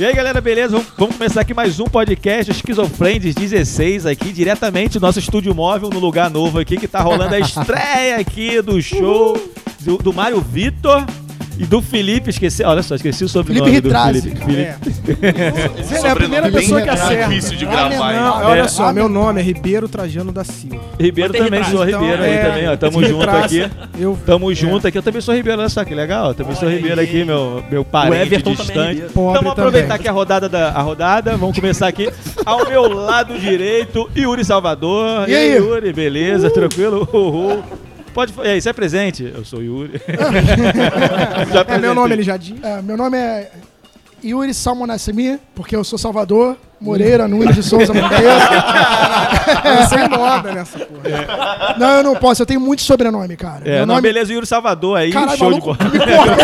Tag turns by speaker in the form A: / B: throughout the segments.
A: E aí, galera, beleza? Vamos, vamos começar aqui mais um podcast Esquizofrentes 16 aqui, diretamente do nosso estúdio móvel, no lugar novo aqui, que tá rolando a estreia aqui do show do, do Mário Vitor e do Felipe, esqueci, olha só, esqueci o sobrenome
B: Felipe
A: do. Felipe. Felipe.
B: Ele é a primeira pessoa que acerta.
C: difícil de
B: Ah,
C: gravar, hein?
B: não, olha só, meu nome é Ribeiro Trajano da Silva.
A: Ribeiro
D: Mas
A: também, sou
B: Então,
A: Ribeiro aí
B: é,
A: também, ó. Tamo junto aqui.
B: Eu,
A: Tamo junto aqui, eu também sou Ribeiro, olha só que legal. Eu também sou Ribeiro aqui, meu, meu parente
D: é
A: distante. Então vamos aproveitar aqui a rodada da a rodada. Vamos começar aqui. Ao meu lado direito, Yuri Salvador.
B: E aí?
A: Yuri, beleza? Tranquilo? Uhul. Pode, e aí, você é presente? Eu sou o Yuri. Já
B: é meu nome, já disse. É, meu nome é Yuri Salmonassimi, porque eu sou Salvador, Moreira, Nunes de Souza Monteiro. eu sei moda nessa porra. Não, eu não posso, eu tenho muito sobrenome, cara.
A: É,
B: meu
A: não,
B: nome...
A: beleza, Yuri Salvador aí,
B: Caralho,
A: show
B: maluco,
A: de bola.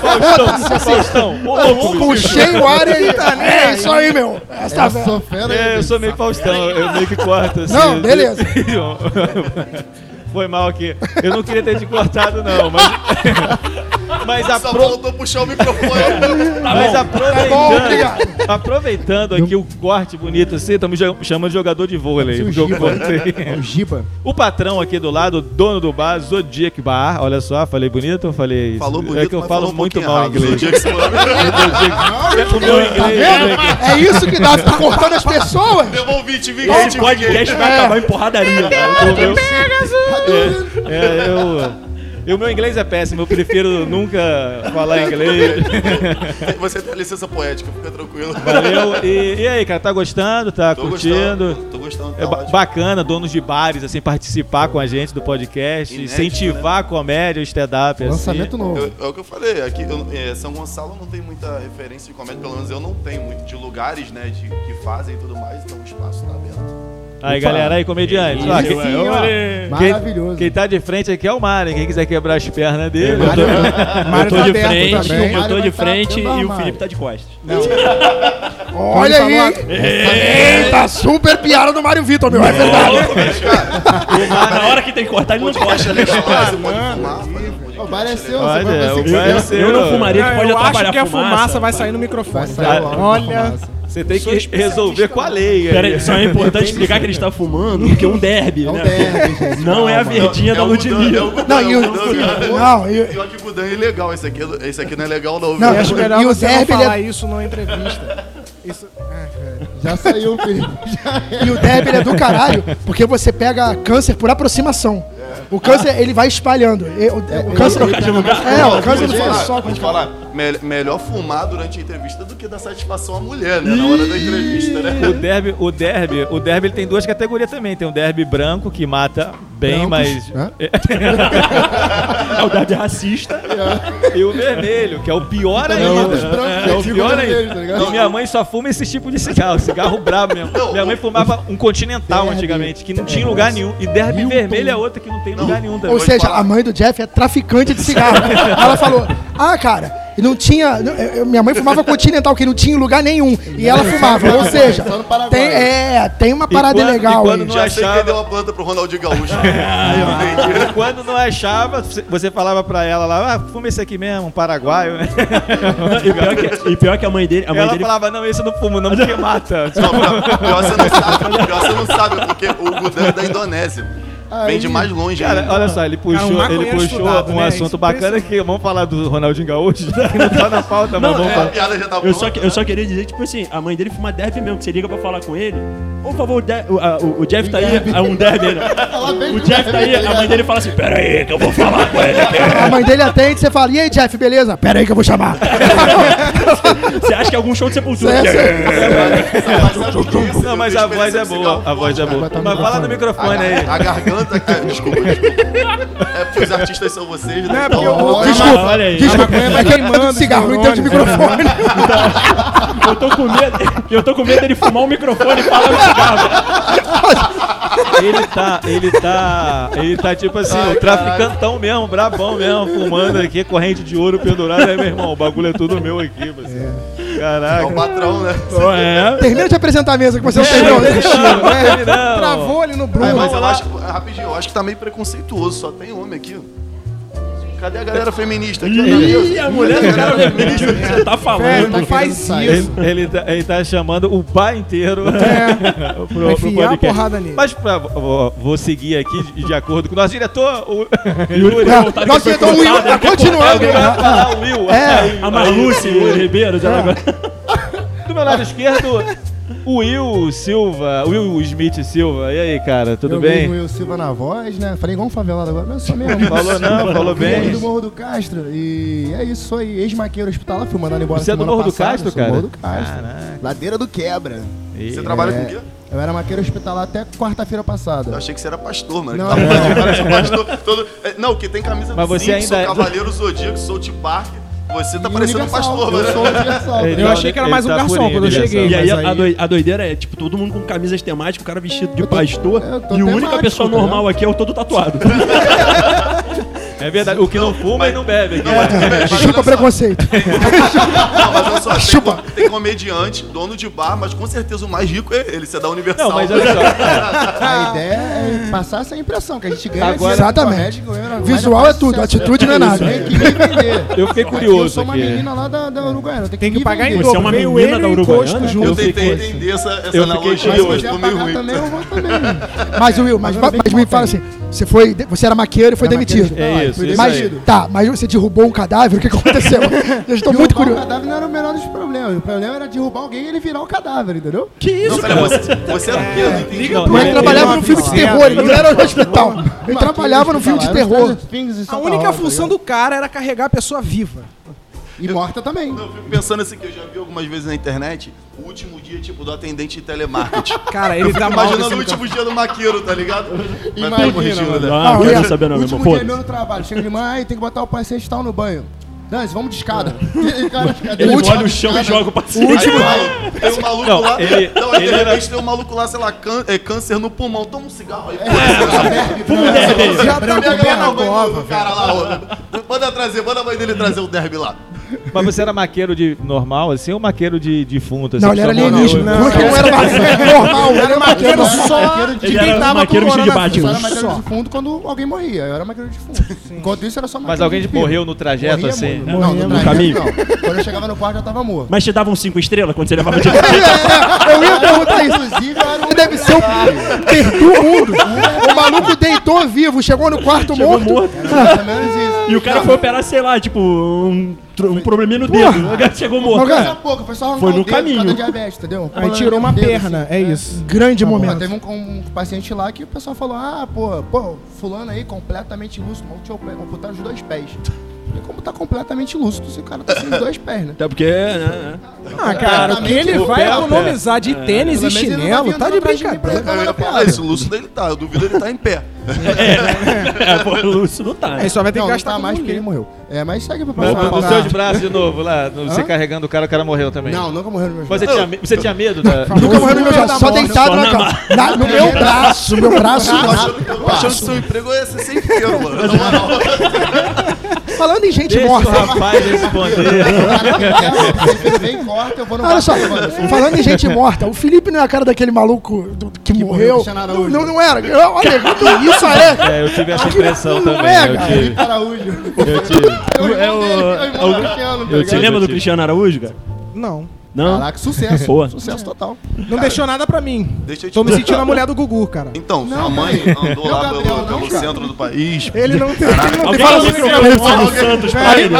A: Faustão, Faustão.
B: Puxei o ar aí, tá, né? É isso aí, meu. Essa
E: Eu sou fera.
A: É, eu sou meio Faustão, eu meio que corto assim.
B: Não, beleza.
A: Foi mal aqui. Eu não queria ter te cortado, não, mas. Mas,
C: Só
A: apro...
C: faltou puxar o microfone.
A: mas
B: bom,
A: aproveitando,
B: obrigado.
A: aproveitando aqui o corte bonito assim, estamos chamando de jogador de vôlei.
E: O. É o Giba.
A: O patrão aqui do lado, o dono do bar, Zodiac Bar. Olha só, falei bonito ou falei isso?
C: Falou bonito,
A: É que eu
C: mas
A: falo
C: falou um
A: muito
C: pouquinho
A: mal
C: errado.
A: inglês.
C: Você
A: O meu né?
B: É isso que dá, tá cortando as pessoas?
C: Devolvi, te vi.
D: Esse podcast vai acabar em porradaria.
A: O meu- É, eu. E o meu inglês é péssimo, eu prefiro nunca falar inglês.
C: Você tem licença poética, fica tranquilo.
A: Valeu. E, e aí, cara, tá gostando? Tá
C: Tô
A: curtindo?
C: gostando. Tô gostando. Tá
A: É
C: ótimo.
A: bacana, donos de bares, assim, participar com a gente do podcast,
C: Inédito,
A: incentivar a comédia, o stand-up, assim.
E: Lançamento novo.
C: Eu- é o que eu falei, aqui eu- é, São Gonçalo não tem muita referência de comédia, pelo menos eu não tenho muito de lugares, né, de, que fazem e tudo mais, então o espaço tá aberto.
A: Aí, galera, aí, comediante. Ó, quem,
D: olha.
E: Maravilhoso.
A: quem tá de frente aqui é o Mário, quem quiser quebrar as pernas dele.
E: Mário-
D: Eu
B: Mário
D: tô
B: tá
D: de frente,
B: também.
D: eu tô
E: Mário
D: de
E: tá
D: frente
E: tendo
D: e o. Felipe tá de costas.
B: Olha aí? Eita, super piada do Mário Vitor, meu. É verdade.
D: Na hora que tem que cortar, ele não corta.
C: é legal, você pode fumar, fazer um
E: O bar é seu,
A: Olha,
E: você vai
A: o
E: você
A: bar é
E: quiser.
A: seu.
D: Eu não fumaria, tu pode
F: eu acho
D: atrapalhar
F: que a fumaça vai sair no microfone. Olha,
E: fumaça.
A: Você tem que resolver com a lei.
D: Pera
A: aí.
D: aí, só é importante explicar que ele está fumando, porque é um derby,
E: É um
D: né?
E: derby.
D: Não é a verdinha
C: É
D: da
C: é
D: Ludmilla.
B: Não,
C: é
B: e
C: o.
B: Não, e-
C: Pior que o Gudan é ilegal, esse aqui, é- esse aqui não é legal não,
B: Não,
F: acho melhor
B: E o
F: você
B: derby,
F: não
B: é-
F: falar isso numa entrevista. Isso, é, velho.
E: Já saiu o.
B: E o derby é do caralho, porque você pega câncer por aproximação. O câncer, ele vai espalhando. O, câncer...
D: trocar de lugar.
B: É, o câncer não
C: te
B: faz só
C: te falar, me- melhor fumar durante a entrevista do que dar satisfação à mulher, né? Na hora da entrevista, né?
A: O derby, o derby, o derby ele tem duas categorias também. Tem o derby branco que mata bem,
E: Brancos,
A: mas
E: né?
D: É o derby racista.
A: e o vermelho, que é o pior ainda.
E: os brancos
A: É, é o pior
E: tá
A: ainda.
E: ligado?
A: E minha mãe só fuma esse tipo de cigarro, cigarro brabo mesmo.
C: Não,
A: minha mãe fumava um continental
E: Derby.
A: antigamente, que não tinha em lugar nenhum. E derby
E: Hilton.
A: vermelho é outra que não tem em lugar nenhum também.
B: Ou seja, a mãe do Jeff é traficante de cigarro. ela falou: Ah, cara, e não tinha. não, eu- eu- minha mãe fumava continental, que não tinha em lugar nenhum. E ela fumava. Ou seja, tem, é, tem uma parada
A: quando-
B: legal
A: e quando
B: aí.
A: não
C: Já sei
A: achava-
C: deu a planta pro Ronaldinho Gaúcho.
A: E quando não achava, você- falava pra ela lá, ah, fuma esse aqui mesmo, um paraguaio, né?
D: E pior que, e pior que a mãe dele. A mãe
A: Ela
D: dele
A: falava, não, esse eu não fumo não, porque mata.
C: Não, pior, pior você não sabe, pior você não sabe, porque o Gudan é da Indonésia. Vem de mais longe
A: Cara,
C: ainda.
A: olha só, ele puxou,
F: Cara, um
A: ele puxou
F: estudado,
A: um
F: né?
A: assunto
F: Isso,
A: bacana que vamos falar do Ronaldinho Gaúcho, que não tá na pauta, mas vamos
C: A
A: falar.
C: piada já tá
D: Eu
C: pronta.
D: só, que- eu só queria dizer, tipo assim, a mãe dele fuma derby mesmo, que você liga pra falar com ele. Por favor, o, de- o, a- o- o Jeff tá aí, é um derby, né? O Jeff tá aí,
E: derby,
D: a mãe dele fala assim, pera aí, que eu vou falar com ele.
B: A mãe dele atende, você fala: E aí, Jeff, beleza? Pera aí que eu vou chamar.
D: Você acha que é algum show de sepultura?
A: Não, mas a voz é boa, a voz é boa. Mas fala no microfone aí.
C: A, a garganta. é, desculpa, desculpa. É porque os artistas são vocês, né?
F: Não, é porque eu,
E: Olha,
B: Desculpa,
D: olha aí.
B: desculpa,
F: maconha vai
B: é que ele
F: queimando
B: cigarro e dentro de microfone.
D: Eu tô com medo, eu tô com medo dele fumar um microfone e falar no cigarro.
A: Ele tá, ele tá, ele tá tipo assim,
C: Ai,
A: o traficantão mesmo, brabão mesmo, fumando aqui, corrente de ouro pendurada. Aí, meu irmão, o bagulho é tudo meu aqui, você.
C: É
A: Caraca.
C: o patrão, né?
D: É.
B: Termina de apresentar a mesa que você não
A: É, não, não, não.
F: Travou ali no Bruno.
C: Mas eu acho, rapidinho, eu acho que tá meio preconceituoso, só tem homem aqui. Cadê a galera feminista aqui?
D: Ih, a mulher do cara feminista que você tá
F: Velho,
D: falando.
F: não faz
B: sair.
A: Ele,
F: isso.
A: ele, tá, ele tá chamando o bar inteiro pro, pro
F: a
A: podcast.
F: porrada nele.
A: Mas pra, vou, vou seguir aqui de, de acordo com o nosso diretor, o Yuri.
B: Ah,
D: depois
B: tentamos o Will, ah, continuando.
A: O Will.
B: É.
D: A Marluce, o Ribeiro, já agora.
A: Do meu lado esquerdo, Will Silva, Will Smith Silva. E aí, cara, tudo
E: eu
A: bem?
E: Will Silva na voz, né? Falei igual um favelado agora, mas sou mesmo.
A: Falou não, falou bem.
E: do Morro do Castro. E é isso, sou aí, ex-maqueiro hospitalar, fui mandando embora
A: Você é do
E: semana
A: Morro do
E: passada,
A: Castro,
E: sou
A: cara?
E: Morro do Castro.
A: Caraca.
E: Ladeira do Quebra.
C: Você
A: Ih,
C: trabalha
E: É.
C: com o quê?
E: Eu era maqueiro hospitalar até quarta-feira
C: Eu
E: passada.
C: achei que você era pastor, mano.
E: Não,
C: Tá
E: não.
C: um pastor todo- é, Não, que tem camisa
A: Mas
C: do
A: você
C: Simpson,
A: ainda é-
C: Cavaleiro Zodíaco, South Park. Você tá parecendo um pastor,
E: Eu
C: mano.
E: sou universal.
F: Eu
A: tá-
F: achei que era mais um
A: tá
F: garçom quando eu cheguei.
D: E aí a, doi- a doideira é, tipo, todo mundo com camisas temáticas, o cara vestido de
E: tô-
D: pastor, e a única pessoa
E: tá
D: normal aqui é o todo tatuado.
A: É verdade, o que não fuma
C: mas-
A: e não bebe.
C: Não, mas, mas olha
B: Chupa
C: só.
B: preconceito.
C: Não, mas olha só, tem,
B: Chupa.
C: co- tem comediante, dono de bar, mas com certeza o mais rico é ele. Você é da Universal.
A: Não, mas olha só.
E: A ideia é passar essa impressão, que a gente ganha
A: Agora-
B: Exatamente.
E: ganha-
B: Visual
E: mas
B: é tudo, atitude não é nada.
E: Tem que vender.
A: Eu fiquei
E: Aqui Eu
A: curioso
E: sou uma menina lá da, da Uruguaiana, tem que,
F: Tem pagar em
E: vender.
D: Você é
F: dobro.
D: uma menina da Uruguaiana?
C: Eu tentei entender essa,
A: eu
C: analogia,
E: Mas
A: curioso.
C: mas ficou meio ruim.
E: também, eu vou também.
B: Mas, Will, mas,
E: Mas eu
B: mas me fala assim. Você foi, você era maqueiro e foi
E: Era
B: demitido.
E: maqueiro
A: É isso, isso
B: Mas,
A: aí.
B: tá, mas você derrubou um cadáver, o que aconteceu? Eu estou muito
E: Derrubar o
B: curioso.
E: cadáver não era o menor dos problemas. O problema era derrubar alguém e ele virar o cadáver, entendeu?
D: que isso, cara?
C: você, você era o quê? Eu não entendi.
A: Não,
B: Mas
A: ele-
B: trabalhava num filme de terror, ele não era no hospital. Ele trabalhava num filme de terror.
E: era
F: A única função
E: tá
F: do cara era carregar a pessoa viva.
E: E morta também.
C: Não, eu fico pensando assim, que eu já vi algumas vezes na internet, o último dia, tipo, do atendente de telemarketing.
F: Cara,
C: Eu
F: ele mal
C: imaginando o último dia do maqueiro, tá ligado?
E: Imagina,
C: corrigindo,
E: mano.
C: né?
D: Ah,
B: Não,
D: não
B: é.
D: quero saber não, meu irmão.
E: Último dia meu no trabalho. Chega de aí tem que botar o paciente tal no banho. Dance, vamos de escada. Cara,
D: Ele
E: último-
D: molha o chão e joga o paciente.
C: vai, tem um maluco
A: Não,
C: lá.
A: ele-
C: não,
A: ele
C: de
A: era-
C: repente tem um maluco lá, sei lá, cân- é, câncer no pulmão. Toma um cigarro aí.
D: Fuma um derby.
F: Já tá comendo
C: na mãe do cara lá. Manda trazer, manda a mãe dele trazer o derby lá.
A: Mas você era maqueiro de normal, assim, ou maqueiro de defunto? Assim,
B: Não, ele era alienígena.
F: não,
B: Não, não era maqueiro normal, ele era maqueiro só.
E: de quem
D: era
E: tava
D: maqueiro de.
E: Eu era maqueiro
F: Só.
E: de fundo quando alguém morria. Eu era maqueiro de fundo. Enquanto isso era só maqueiro
A: Mas alguém morreu no trajeto,
E: Morria
A: assim? Não,
E: Não,
F: no
D: caminho?
E: não. Quando eu chegava no quarto, eu tava morto.
D: Mas te davam cinco estrelas quando você levava de
B: Eu ia perguntar isso.
E: Inclusive, era um
B: Deve ser o o mundo. O maluco deitou vivo, chegou no quarto
D: Chegou
B: morto.
D: morto. E o cara foi operar, sei lá, tipo, um, tro- um probleminha no dedo. O cara chegou morto.
B: Mas, cara,
E: Coisa pouca, foi só arrancar
D: Foi no
E: o dedo por causa
D: caminho.
E: da diabetes, entendeu?
F: Aí tirou uma
E: Dedo,
F: perna,
E: assim.
F: é isso.
B: Grande
E: Pô,
B: momento.
E: teve um, um paciente lá que o pessoal falou: Ah, pô, pô, fulano aí completamente lúcido, mal tinha amputar os dois pés. Como tá completamente lúcido se o cara tá sem dois pés, né?
D: Até porque, né?
F: Ah, cara, o que ele
A: o
F: vai
A: pé,
F: economizar de tênis e
E: ele vai
F: chinelo, tá de brincadeira.
C: falar isso, o Lúcio dele tá. Eu duvido ele tá em pé.
D: É, pô, o Lúcio não tá.
F: Aí só vai ter que gastar
E: tá mais porque ele morreu. É, mas segue pra próxima.
A: nos seus braços de novo, lá, no- você carregando o cara, o cara morreu também.
E: Não, nunca morreu no meu
A: Você tinha, me- você tinha medo da...
B: Nunca morreu no meu braço, só deitado na cama. No meu braço, meu braço.
C: Eu achando que seu emprego ia ser sem fio, mano.
B: Falando em gente
A: Deixa o
B: morta.
A: rapaz responder.
E: Se ele vem corta, eu vou no
B: Olha só, falando em gente morta, o Felipe não é a cara daquele maluco do- que,
E: morreu,
B: morreu.
E: Cristiano
B: Não, não, era. Eu- Olha, isso é.
A: É, eu tive essa impressão
B: não
A: também.
B: é,
A: eu
B: cara.
A: tive.
E: Felipe Araújo.
A: Eu tive.
E: O
D: o-
E: o
A: eu
D: Você
E: ligado?
D: lembra do
A: tive.
D: Cristiano Araújo, cara?
F: Não,
D: Não?
E: Caraca, sucesso.
D: Boa.
E: Sucesso total.
F: não deixou nada pra mim.
C: Deixa eu te
F: Tô me sentindo a mulher do Gugu, cara.
C: Então,
E: Não,
C: sua mãe
E: cara.
C: andou lá
E: Gabriel,
C: pelo,
E: não,
C: pelo
E: cara.
C: centro do país.
F: Ele não tem, ele não tem
D: Alguém fala o microfone do Santos pra ele.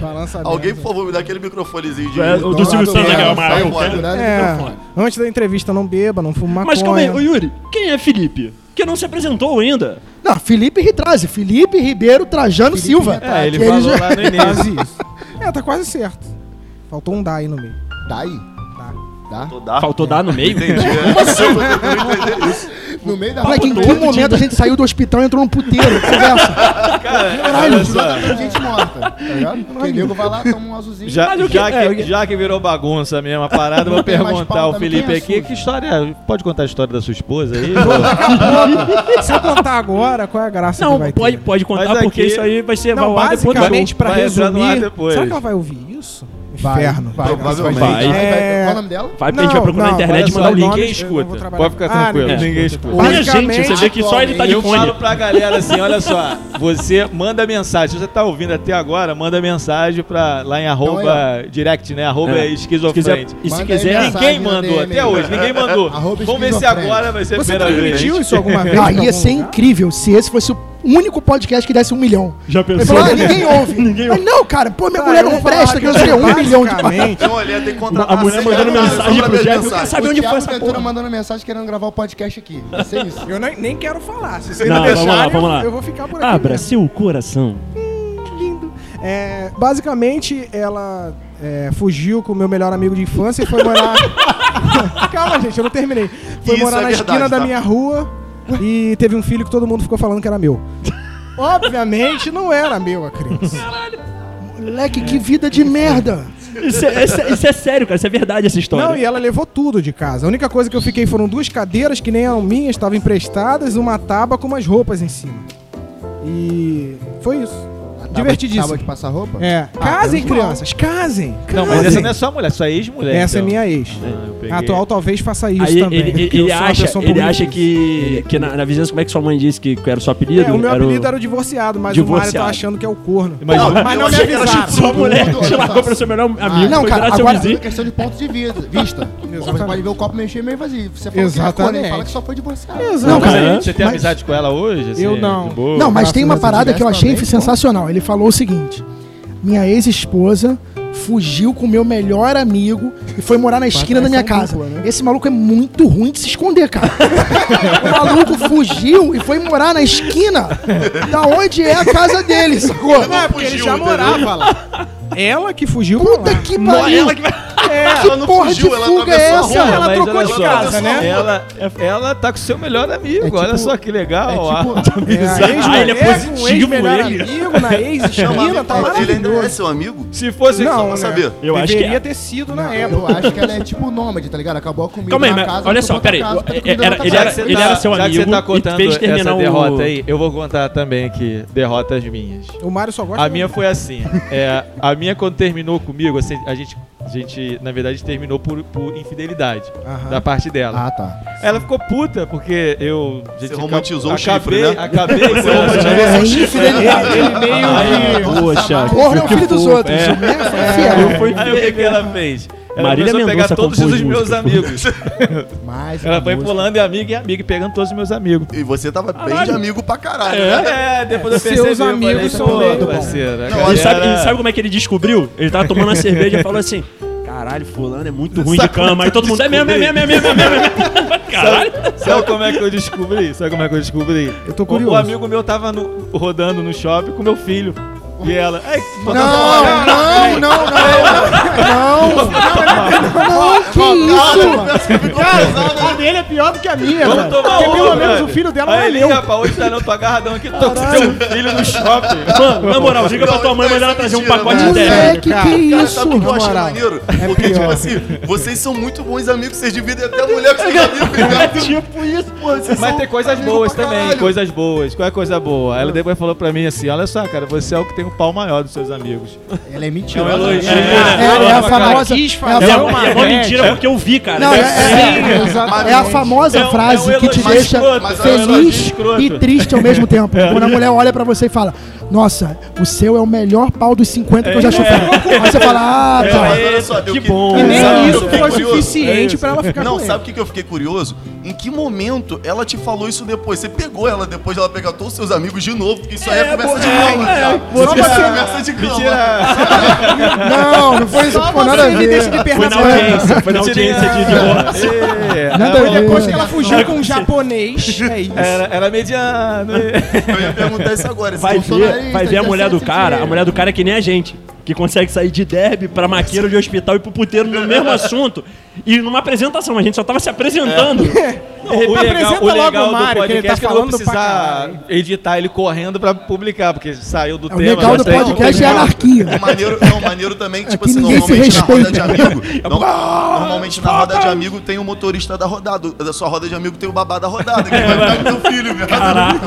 F: balança
C: Alguém, por favor, me dá aquele microfonezinho de.
D: É, o do Silvio Santos
E: fora,
D: quero.
E: cuidado do
F: É, antes da entrevista não beba, não fuma maconha.
D: Mas calma aí, ô Yuri, quem é Felipe? Que não se apresentou ainda.
B: Não, Felipe Ritrazi, Felipe Ribeiro Trajano Silva.
A: É, ele
B: Que
A: falou
B: já-
A: lá no início.
F: É, tá quase certo. Faltou um dá aí no meio.
E: Tá aí. Dá.
C: Dá.
D: Faltou dar no meio?
C: Entendi. Como assim?
E: No meio da
B: Moleque, em que momento a gente saiu do hospital e entrou num puteiro? Conversa.
A: Caralho,
E: tem gente morta, tá ligado? Porque nego vai lá, toma um azulzinho.
A: Já, já,
D: é,
A: que, já que virou bagunça mesmo a parada, eu vou perguntar ao Felipe aqui que história. Pode contar a história da sua esposa aí?
F: Se eu contar agora, qual é a graça
D: Não,
F: que vai
D: pode,
F: ter?
D: pode contar
A: Mas
D: porque
A: aqui-
D: isso aí vai ser
F: Não, basicamente, pra resumir...
A: depois.
F: Será que ela vai ouvir isso? Inferno.
E: Vai,
C: Provavelmente.
E: vai, vai, vai, vai.
F: É.
E: Qual é o nome dela?
D: Vai porque a gente vai
F: Não,
D: procurar na
F: não,
D: internet e
A: olha
D: mandar o link.
A: ninguém
F: eu
A: escuta. Pode ficar
F: Ah,
A: tranquilo,
F: ninguém
A: ninguém
F: escuta.
A: escuta.
D: Nem a gente, você vê que só ele tá de
A: Eu
D: fone.
A: falo pra galera assim, olha só, você manda mensagem, se você tá ouvindo até agora, manda mensagem pra, lá em arroba direct, né, arroba
D: É.
A: esquizofrente.
D: E se quiser.
A: Ninguém mandou, até hoje, ninguém mandou.
E: Arroba
A: Vamos ver se agora vai ser a
F: Você
A: primeira vez.
F: transmitiu isso alguma vez?
B: Ah, ia ser incrível se esse fosse o único podcast que desse um milhão.
D: já pensou?
B: falou, ah, ninguém ouve.
D: Ninguém
B: Mas não, cara, pô, minha
F: Tá,
B: mulher
F: eu
B: não
F: falar
B: presta, que não sei, um milhão de
F: basicamente,
C: Então, olha, tem que contratar
D: A mulher mandando mensagem pro Jeff, eu quero saber onde foi essa porra.
E: mandando mensagem querendo gravar o podcast aqui. Ser isso.
F: Eu nem, nem quero falar. Se vocês
D: Não,
F: não,
D: vamos lá,
F: deixarem,
D: vamos lá.
F: eu vou ficar por aqui.
D: Abra
F: mesmo.
D: seu coração.
F: lindo. É, basicamente, ela é, fugiu com o meu melhor amigo de infância e foi morar. Calma, gente, eu não terminei. Foi
C: Isso
F: morar
C: é
F: na
C: verdade,
F: esquina da
C: tá?
F: minha rua e teve um filho que todo mundo ficou falando que era meu. Obviamente não era meu a criança.
B: Moleque, que vida de merda.
D: Isso é, isso é- isso é sério, cara. Isso é verdade essa história.
F: Não, e ela levou tudo de casa. A única coisa que eu fiquei foram duas cadeiras que nem eram minhas, estavam emprestadas, uma tábua com umas roupas em cima. E foi isso. Divertidíssimo.
E: Tábua de passar roupa?
F: É,
E: Ah,
F: casem, crianças, casem.
A: Não, mas
F: casem.
A: essa não é sua mulher, sua ex-mulher.
F: Essa é
A: então.
F: minha ex.
A: Ah.
F: A atual talvez faça isso
D: Aí
F: também.
D: ele, ele, acha, ele acha que, que na, na vizinhança, como é que sua mãe disse que, que era o seu apelido?
F: É, o meu
D: Era
F: apelido era o divorciado, mas o Mário
D: Divorciado.
F: tá achando que é o corno.
A: Mas-
C: Não,
F: Mas
C: eu
F: não me avisaram.
D: Sua mulher te largou
E: só.
D: pra melhor amigo,
E: Ah,
B: não,
D: foi
B: cara, agora-
D: vizinho.
E: questão de ponto de vi- vista. Você
F: Exatamente.
E: pode ver o copo mexer meio vazio. Você falou que é corno,
F: Exatamente.
E: fala que só foi divorciado.
B: Não, cara,
D: Aham.
A: Você tem amizade com ela hoje? assim,
F: Eu não.
B: Não, mas tem uma parada que eu achei sensacional. Ele falou o seguinte: minha ex-esposa fugiu com meu melhor amigo e foi morar na esquina da minha casa.
E: traição dupla, né?
B: Esse maluco é muito ruim de se esconder, cara. o maluco fugiu e foi morar na esquina da onde é a casa dele, sacou?
F: Não, é porque ele
C: fugiu,
F: já
C: entendeu?
F: morava lá. Ela que fugiu pra
B: Puta
F: lá.
B: que pariu!
F: É,
B: Que
C: Ela não
B: porra
C: fugiu,
B: de
C: ela
B: fuga é
C: a
B: essa?
C: rua.
F: ela trocou de
A: só,
F: casa, né?
A: Ela, ela tá com seu melhor amigo,
E: É tipo-
A: olha só que legal.
E: é tipo-
F: É, a
D: Ah, ele é
F: um
D: positivo,
F: ex-melhor
D: ele.
F: amigo na ex-esquina, tá
C: Ele ainda é
F: maravilhoso.
C: seu amigo?
A: Se fosse
F: Não,
A: só
F: né?
A: pra
C: saber.
D: Eu acho que
F: Deveria
D: é.
F: ter sido na
E: Não,
F: época.
E: eu acho que ela é tipo nômade, tá ligado? Acabou comigo
D: Calma aí,
E: na casa.
D: olha só, peraí.
E: foi
D: Ele era-
E: casa.
D: era-
A: Já que você tá-
D: seu amigo
A: tá contando essa derrota aí, eu vou contar também aqui derrotas minhas.
F: O Mário só gosta
A: A minha foi assim. é, a minha, quando terminou comigo, a gente, na verdade, terminou por, por infidelidade
F: Aham.
A: da parte dela.
E: Ah, tá.
A: Ela ficou puta porque eu.
C: Você romantizou o
A: acabei,
C: chifre, né?
A: Acabei com
C: Você
A: ela.
C: romantizou
B: É infidelidade.
F: Ele meio que...
D: Poxa.
B: Porra é o filho dos outros.
D: É.
B: né?
A: É.
B: Fiel.
D: Foi
A: Aí o que, que ela fez? Ela
D: Marília
A: começou a pegar todos os meus
D: música.
A: amigos.
E: Mais
A: Ela foi
E: música.
A: pulando de amigo em amigo e pegando todos os meus amigos.
C: E você tava bem de amigo pra caralho, né?
A: É, depois eu
F: Seus
A: eu falei,
F: amigos são meio-
A: parceira. a
C: Não,
D: E sabe, e sabe como é que ele descobriu? Ele tava tomando uma cerveja e falou assim: Caralho, fulano é muito ruim de
C: como
D: cama.
C: é
D: Aí todo mundo é mesmo, é mesmo, é mesmo, é mesmo. é. Caralho.
A: Sabe como é que eu descobri? Sabe como é que eu descobri?
F: Eu tô curioso.
A: O amigo meu tava rodando no shopping com meu filho. E ela. Ai,
B: Não, não, não, não, não, não, que isso?
F: Cara, a dele é pior do que a minha,
A: Vamos tomar
F: Porque pelo menos o filho dela não é meu.
A: rapaz, hoje tá não, tô agarradão aqui, tô com seu filho no shopping.
D: Mano, na moral, liga pra tua mãe, manda ela trazer um pacote de
C: Mentira,
D: terra.
B: Moleque, que isso?
C: sabe o que eu
F: moral.
C: maneiro? Porque, tipo assim, vocês são muito bons amigos, vocês dividem até a mulher com seus amigos?
D: Tipo isso.
C: Pô,
A: Mas tem coisas boas também, coisas boas. Qual é a coisa boa? Aí ela depois falou pra mim assim: olha só, cara, você é o que tem o pau maior dos seus amigos.
E: Ela é
A: É um elogio.
B: É, é a famosa. É
D: É
F: uma
D: é uma mentira porque eu vi, cara.
B: não, é, é- é a famosa
A: É
B: frase
A: é um
B: que te deixa
C: é um
B: feliz
A: escroto.
B: e triste ao mesmo tempo. Quando a mulher olha pra você e fala: Nossa, o seu é o melhor pau dos 50 que eu já chupei. Aí você fala: Ah,
C: Mas
B: tá.
C: olha só,
D: que
C: que-
D: bom.
F: E nem
C: Sabe
F: isso foi
C: curioso?
F: suficiente pra ela ficar
C: Não,
F: com
C: sabe o que, eu fiquei curioso? Em que momento ela te falou isso depois? Você pegou ela depois de ela pegar todos os seus amigos de novo, porque isso aí é, conversa de cama.
D: é, você-
C: Só conversa de cama.
B: Não, não foi isso, pô, nada a
F: Ele deixa
B: ver.
F: de perna
D: Foi na audiência, foi na audiência de divórcio.
A: É,
B: Nada a
F: Foi
B: ver.
F: depois que ela fugiu com um japonês. É isso.
A: Era, mediano.
C: Eu ia perguntar isso agora.
D: Vai ver, vai ver a mulher do
E: 17
D: cara, a mulher do cara é que nem a gente. Que consegue sair de derby pra maqueiro de hospital e pro puteiro no mesmo assunto. E numa apresentação, a gente só tava se apresentando.
A: O legal,
F: apresenta
A: o
F: logo
A: legal
F: o Mário,
A: do
F: que ele
A: podcast
F: tá
A: é que eu não vou precisar editar ele correndo pra publicar, porque saiu do
B: É, o
A: tema.
B: legal do podcast é a anarquia.
C: O maneiro, não, maneiro também, tipo
B: Aqui
C: assim, normalmente na roda de amigo. não- normalmente na roda de amigo tem o motorista da rodada. Da sua roda de amigo tem o babá da rodada, que vai ficar com teu filho, viado.
D: Caraca.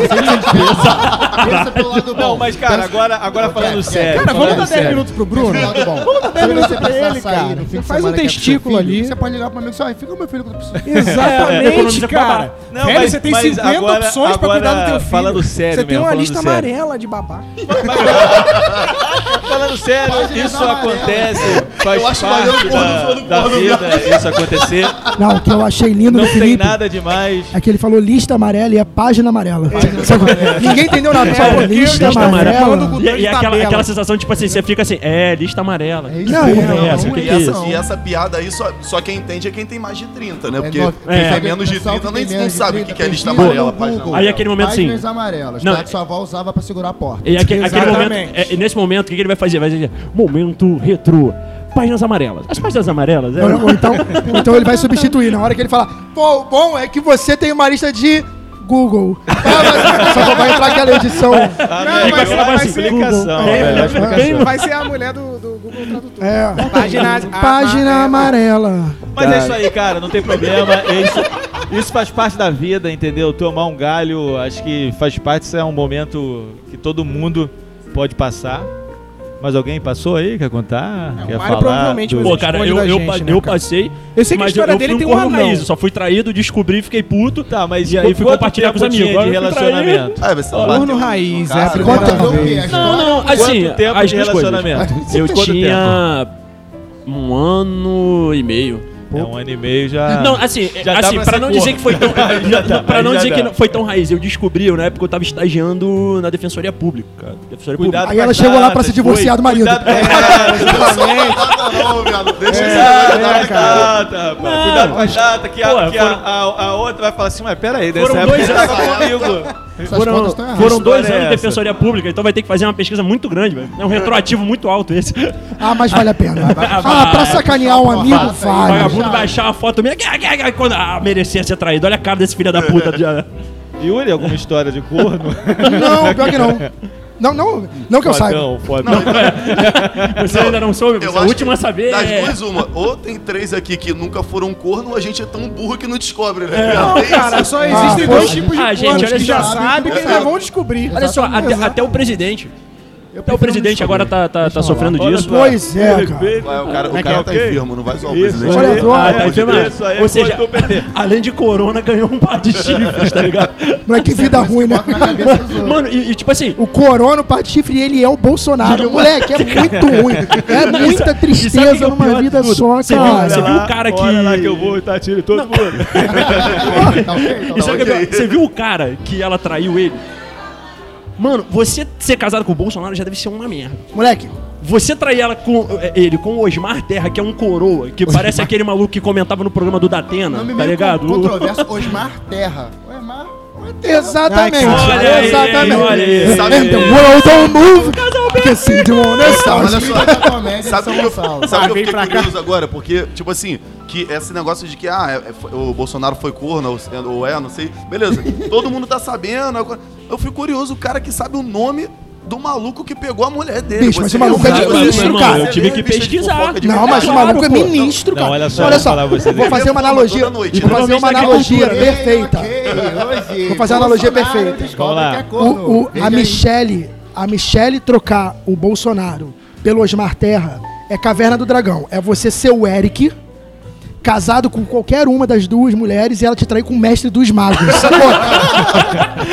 E: Pensa pelo lado bom.
A: Não, mas cara, agora, agora falando sério.
F: Cara, vamos dar 10
A: sério.
F: Minutos pro Bruno?
E: Bom.
F: Vamos dar 10
E: Quando
F: minutos
E: você
F: pra ele, cara. faz um
E: é
F: testículo ali.
E: Você pode ligar pro amigo e falar, fica com meu filho precisando.
D: É,
F: Exatamente,
D: economiza pra
F: cara.
A: Não,
F: Velho,
A: mas-
F: você tem
A: mas
F: 50
A: agora-
F: opções pra cuidar do
A: agora,
F: teu filho.
A: falando sério
F: Você tem
A: mesmo,
F: uma lista
A: sério.
F: amarela de babá.
A: Falando sério, isso acontece, faz
C: Eu acho
A: parte da,
C: no
A: da vida isso acontecer.
B: Não, o que eu achei lindo
A: Não tem
B: Felipe
A: nada demais.
B: é que ele falou lista amarela e é página amarela. Sabe? Ninguém entendeu nada. Só falou
F: porque
B: lista
F: lista
B: amarela.
F: amarela-
D: E, e aquela, aquela sensação, tipo assim, você fica assim, é, lista amarela.
E: É isso
B: Não,
E: aí,
B: não,
D: é essa? O que
C: E
D: é
C: essa,
D: isso?
C: e essa piada aí, só, só quem entende é quem tem mais de 30, né? Porque
E: no-
C: quem
D: é.
C: tem menos de
E: Pessoal
C: 30
E: que
C: nem
E: tem
C: não sabe o
E: 30
C: que que é lista amarela,
E: no.
D: Aí aquele momento assim-
E: Páginas amarelas,
D: Não,
E: tá? Que sua avó usava pra segurar a porta.
D: E aquele, momento, é, nesse momento, o que, que ele vai fazer? Vai dizer, momento retrô, páginas amarelas. As páginas amarelas, é,
B: Ou, ou então, então ele vai substituir. Na hora que ele falar, pô, o bom é que você tem uma lista de Google. Ah, mas só vai entrar aquela edição.
A: Ah,
F: Não, mas
A: aquela
F: vai ser
A: explicação,
F: É,
A: explicação.
F: Vai ser a mulher do, do Google Tradutor.
B: É.
F: Página,
B: Página amarela.
A: Mas é isso aí, cara, não tem problema. É Isso, isso faz parte da vida, entendeu? Tomar um galho, acho que faz parte, isso é um momento que todo mundo pode passar. Mas alguém passou aí? Quer contar?
F: É, o
A: Quer
F: Mário
A: falar?
F: provavelmente
A: do-
D: Pô, cara, eu,
F: da
D: eu,
F: gente,
D: pa-
F: né,
D: eu passei.
F: Eu sei que a história
D: eu,
F: dele tem
D: um
F: anão.
D: raiz. Eu só fui traído, descobri, fiquei puto.
A: Tá, mas
D: E aí fui compartilhar com os amigos.
A: de relacionamento?
C: Ah, vai ser
F: Corno raiz, é a primeira vez.
D: Não, não, assim,
A: Quanto tempo
D: as
A: de relacionamento?
D: Eu tinha um ano e meio.
A: É um ano e meio já.
D: Não, assim,
A: Já
D: assim
A: pra
D: não dizer que foi tão.
A: Já dá,
D: pra
A: aí
D: não
A: já
D: dizer
A: dá.
D: que não foi tão raiz, eu descobri, na época eu tava estagiando na Defensoria Pública, cara. Defensoria
A: Cuidado
B: Aí
A: com
B: ela chegou lá pra se divorciar
A: foi.
B: do marido.
A: Cuidado, é,
C: Não, deixa aí,
A: com
C: né,
A: as
C: cara?
A: rapaz.
D: Não.
A: Cuidado com as datas, que, a, que a, a, a outra vai falar assim, mas peraí, dessa
D: Foram
A: época comigo.
E: Essas
D: Foram,
E: contas estão erradas.
D: foram dois anos
A: é
D: de? Defensoria Pública, então vai ter que fazer uma pesquisa muito grande, velho. É um retroativo muito alto esse.
B: Ah, mas vale a pena. Ah, pra sacanear um amigo,
E: aí,
D: O
B: vale.
D: vagabundo vai achar uma foto minha. Quando ah, merecia ser traído. Olha a cara desse filho da puta.
A: Yuri, alguma história de corno?
B: Não, pior que não. Não, não, não que eu saiba.
A: Fodão, fodão.
D: Você ainda não soube,
C: Eu
D: você é a
C: acho
D: última a saber.
C: Das
D: é-
C: duas, uma. Ou tem três aqui que nunca foram corno, ou a gente é tão burro que não descobre, né?
D: É,
F: Não,
C: É
F: cara, só existem
B: Ah,
F: dois tipos de
D: Ah, gente,
F: cornos
D: olha
F: que já
D: só.
F: sabem que ainda vão descobrir.
D: Olha só, até, até o presidente.
E: Eu
D: Até o presidente agora tá, tá, tá sofrendo
A: Olha
D: disso.
B: Pois é, cara.
C: O cara, o
A: É que
C: cara
A: é
C: tá enfermo, não vai zoar o presidente.
B: Olha,
A: Ah,
B: é,
A: tá
D: Isso
A: enfermo. Aí
D: Ou
A: foi
D: seja, além de corona, ganhou um par de chifres, tá ligado?
B: Não é que vida ruim, né?
D: Mano, e, e tipo assim,
B: O corona, o par de chifre, ele é o Bolsonaro. Moleque, é muito ruim. É muita
D: o
B: tristeza
D: é o
B: numa vida só,
D: Você viu-
B: cara.
D: você viu o cara que-
A: Olha lá que eu vou tiro todo mundo.
E: Tá ok?
D: E sabe o que é
C: ok.
D: pior? Você viu o cara que ela traiu ele? Mano, você ser casado com o Bolsonaro já deve ser uma merda.
B: Moleque,
D: Você trair ela com eh, ele com o Osmar Terra, que é um coroa, que parece aquele maluco que comentava no programa do Datena,
E: Nome
D: tá ligado?
E: con- controverso, Osmar Terra. Osmar, Osmar.
B: Exatamente.
D: Olha aí,
B: exatamente.
D: olha aí.
C: Sabe-
B: And the world don't move. Porque sim, de one
C: Olha só, Sabe
E: São
C: o que eu, sabe o que eu fiquei
F: cá.
C: curioso agora? Porque, tipo assim, que esse negócio de que ah, é- é- foi- o Bolsonaro foi corno, ou, ou é, não sei. Beleza, todo mundo tá sabendo. agora- Eu fico curioso, o cara que sabe o nome do maluco que pegou a mulher dele.
B: Bicho, mas o maluco é de ministro, cara.
D: Eu tive que pesquisar.
B: Não, mas o maluco é ministro,
A: Não,
B: cara.
A: olha só,
B: olha
A: vou
B: só.
A: você.
B: Vou fazer uma analogia. Vou
C: né?
B: fazer uma analogia perfeita. Vou fazer uma analogia perfeita. a. Michelle, a Michelle trocar o Bolsonaro pelo Osmar Terra é Caverna do Dragão. É você ser o Eric, casado com qualquer uma das duas mulheres e ela te trair com o mestre dos magos. sacou?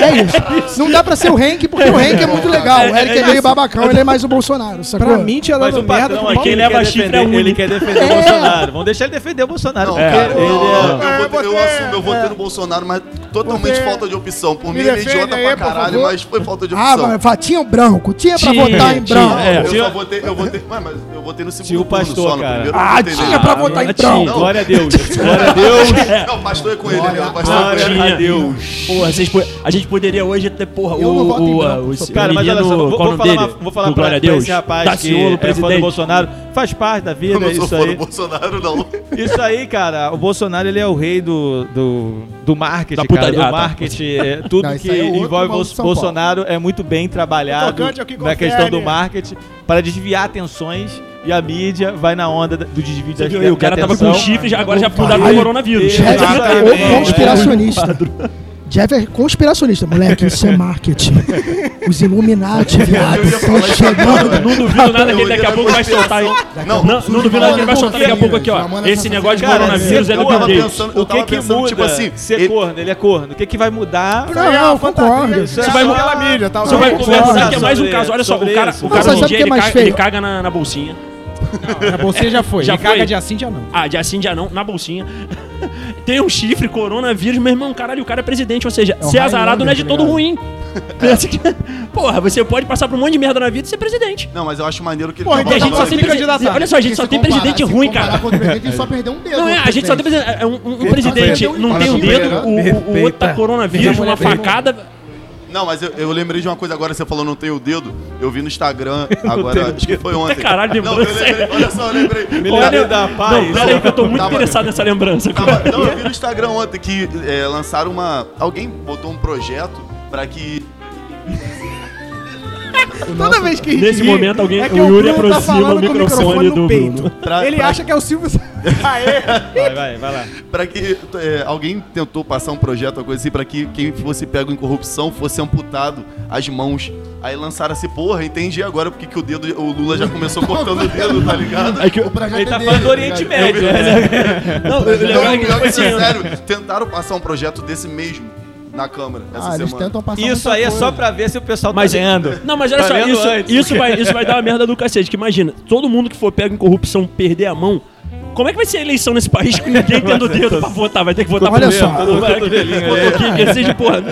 B: é isso. Não dá pra ser o Hank, porque o Hank é muito legal. O Eric é meio babacão, ele é mais o Bolsonaro, sacou?
F: Pra mim tinha
A: Mas
F: dado
A: o
F: merda
A: patrão
F: o
A: aqui,
D: leva
A: quer
D: chifre é
A: defender, ele quer defender o
B: É.
A: Bolsonaro. Vamos deixar ele defender o Bolsonaro.
C: Não, cara,
A: Ele
C: eu,
A: é-
C: assumo, eu votei no Bolsonaro, mas totalmente
F: Você-
C: falta de opção. Por mim, ele é idiota
F: aí,
C: pra caralho, mas foi falta de
B: Ah,
C: opção.
B: mas fala, tinha o branco, tinha pra
D: Tinha,
B: votar em
D: tinha,
B: branco.
D: é.
C: eu
A: Tinha-
C: só votei, eu votei, mas, mas eu votei no segundo
A: Tinha o
C: turno
A: pastor,
C: só, no
A: cara.
C: primeiro
B: Ah, tinha pra votar em
D: tinha.
B: branco.
A: Glória Glória a Deus. Glória a Deus.
C: Não, o pastor é com ele, né? O pastor é com
A: Glória
C: ele.
A: a Deus.
D: Porra, vocês po- a gente poderia hoje ter, porra,
E: Eu não
D: o,
E: voto em
D: o,
E: branco,
D: o,
E: sou
D: o
A: Cara, mas olha
D: menino,
A: só, vou,
D: qual o
A: vou
D: nome
A: falar,
D: dele?
A: uma- vou falar
D: Do
A: pra,
D: Glória a
A: pra
D: Deus.
A: esse rapaz
D: Daciolo,
A: que é fã do
D: presidente.
A: Bolsonaro. Faz parte da
C: Eu
A: vida,
C: não sou
A: isso
C: fã do
A: aí.
C: Bolsonaro, não.
A: Isso aí, cara, o Bolsonaro ele é o rei do, do, do marketing,
D: Da
A: cara.
D: putaria.
A: Do
D: Ah, tá.
A: marketing. é, tudo
E: Não, isso
A: que
E: aí é outro
A: envolve
E: maluco
A: o
E: São
A: Bolsonaro é muito bem trabalhado
F: O tocante é o que
A: na questão do marketing para desviar atenções e a mídia vai na onda da- do desvio da,
D: aí, o cara tava com
A: atenção.
D: chifre, já- agora já mudaram pro coronavírus.
B: Jeff é conspiracionista. Jeff é conspiracionista. Moleque, isso é marketing. Os Illuminati, viado, estão chegando.
D: Não duvido nada que ele daqui a pouco vai soltar aí.
C: Não,
D: Não, não duvido nada que ele vai soltar daqui a pouco aqui, ó. Esse negócio de coronavírus é do
C: eu
D: Bill Gates.
A: O que que muda
C: tipo assim,
A: ser
C: ele-
A: corno? Ele é corno. O que que vai mudar?
B: Não, não, concordo.
A: É
F: Você vai aquela mídia, tal.
D: Você vai
B: Não,
D: conversar
B: concordo
D: que é mais um caso. Olha só, o cara, o cara
B: Não,
D: um
B: sabe
D: dia
B: o que é
D: ele caga,
B: feio?
D: ele caga na, bolsinha.
F: Você já foi.
D: Já
F: Já caga
D: foi?
F: de assim, já não.
D: Ah, dia sim, dia não, na bolsinha. Tem um chifre, coronavírus, meu irmão, caralho, o cara é presidente. Ou seja,
E: É
D: ser azarado não é de
E: tá
D: todo
E: ligado?
D: ruim. Porra, você pode passar por um monte de merda na vida e ser presidente.
C: Não, mas eu acho maneiro que ele
F: Porra,
C: tá
F: então
D: E a gente só tem presidente. Olha só, a gente só tem presidente ruim, cara.
E: com outro presidente, ele só perdeu um dedo.
D: Não é, a gente só tem
E: presidente.
D: é Um, um presidente não tem um dedo, o, o, o outro tá coronavírus, uma facada.
C: Não, mas eu, eu lembrei de uma coisa agora, você falou não tem o dedo. Eu vi no Instagram, agora, acho que foi ontem.
D: Caralho,
C: Não, eu
D: lembrança.
C: lembrei, olha só, eu lembrei.
A: Milionário da paz.
D: Não, pera aí que eu tô muito
C: Tava-
D: interessado nessa lembrança.
C: Tava- não, eu vi no Instagram ontem que é, lançaram uma. Alguém botou um projeto pra que.
F: Toda vez que
D: Nesse
F: ri,
D: momento, alguém-
F: é que
D: o Yuri
F: Bruno
D: aproxima
F: falando
D: o
F: com
D: microfone
F: no
D: do
F: peito.
D: Bruno.
C: Pra-
F: Ele
C: pra-
F: acha que é o Silvio. Aê!
A: Vai, vai, vai lá.
C: Pra que é, alguém tentou passar um projeto, uma coisa assim, pra que quem fosse pego em corrupção fosse amputado as mãos. Aí lançaram assim, porra, entendi agora porque que o dedo, o Lula já começou cortando o dedo, tá ligado?
D: Aí que,
E: O
A: Ele
E: é
A: tá
E: dele,
A: falando do
E: tá
A: Oriente
E: ligado?
A: Médio, né?
D: não, eu,
C: Não, pior
D: tipo
C: que
D: assim,
C: é sério. Tentaram passar um projeto desse mesmo na Câmara essa
E: Ah, eles
C: semana.
E: tentam passar
A: Isso
E: muita
A: aí é
E: coisa.
A: só pra ver se o pessoal
D: Mas-
A: tá vendo.
D: Não, mas olha
A: Tá
D: só,
A: vendo
D: isso,
A: antes?
D: isso, vai, isso vai dar uma merda do cacete. Que imagina, todo mundo que for pego em corrupção perder a mão, como é que vai ser a eleição nesse país com ninguém tendo dedo pra votar? Vai ter que votar
B: Olha
D: por
B: só.
D: que seja, porra.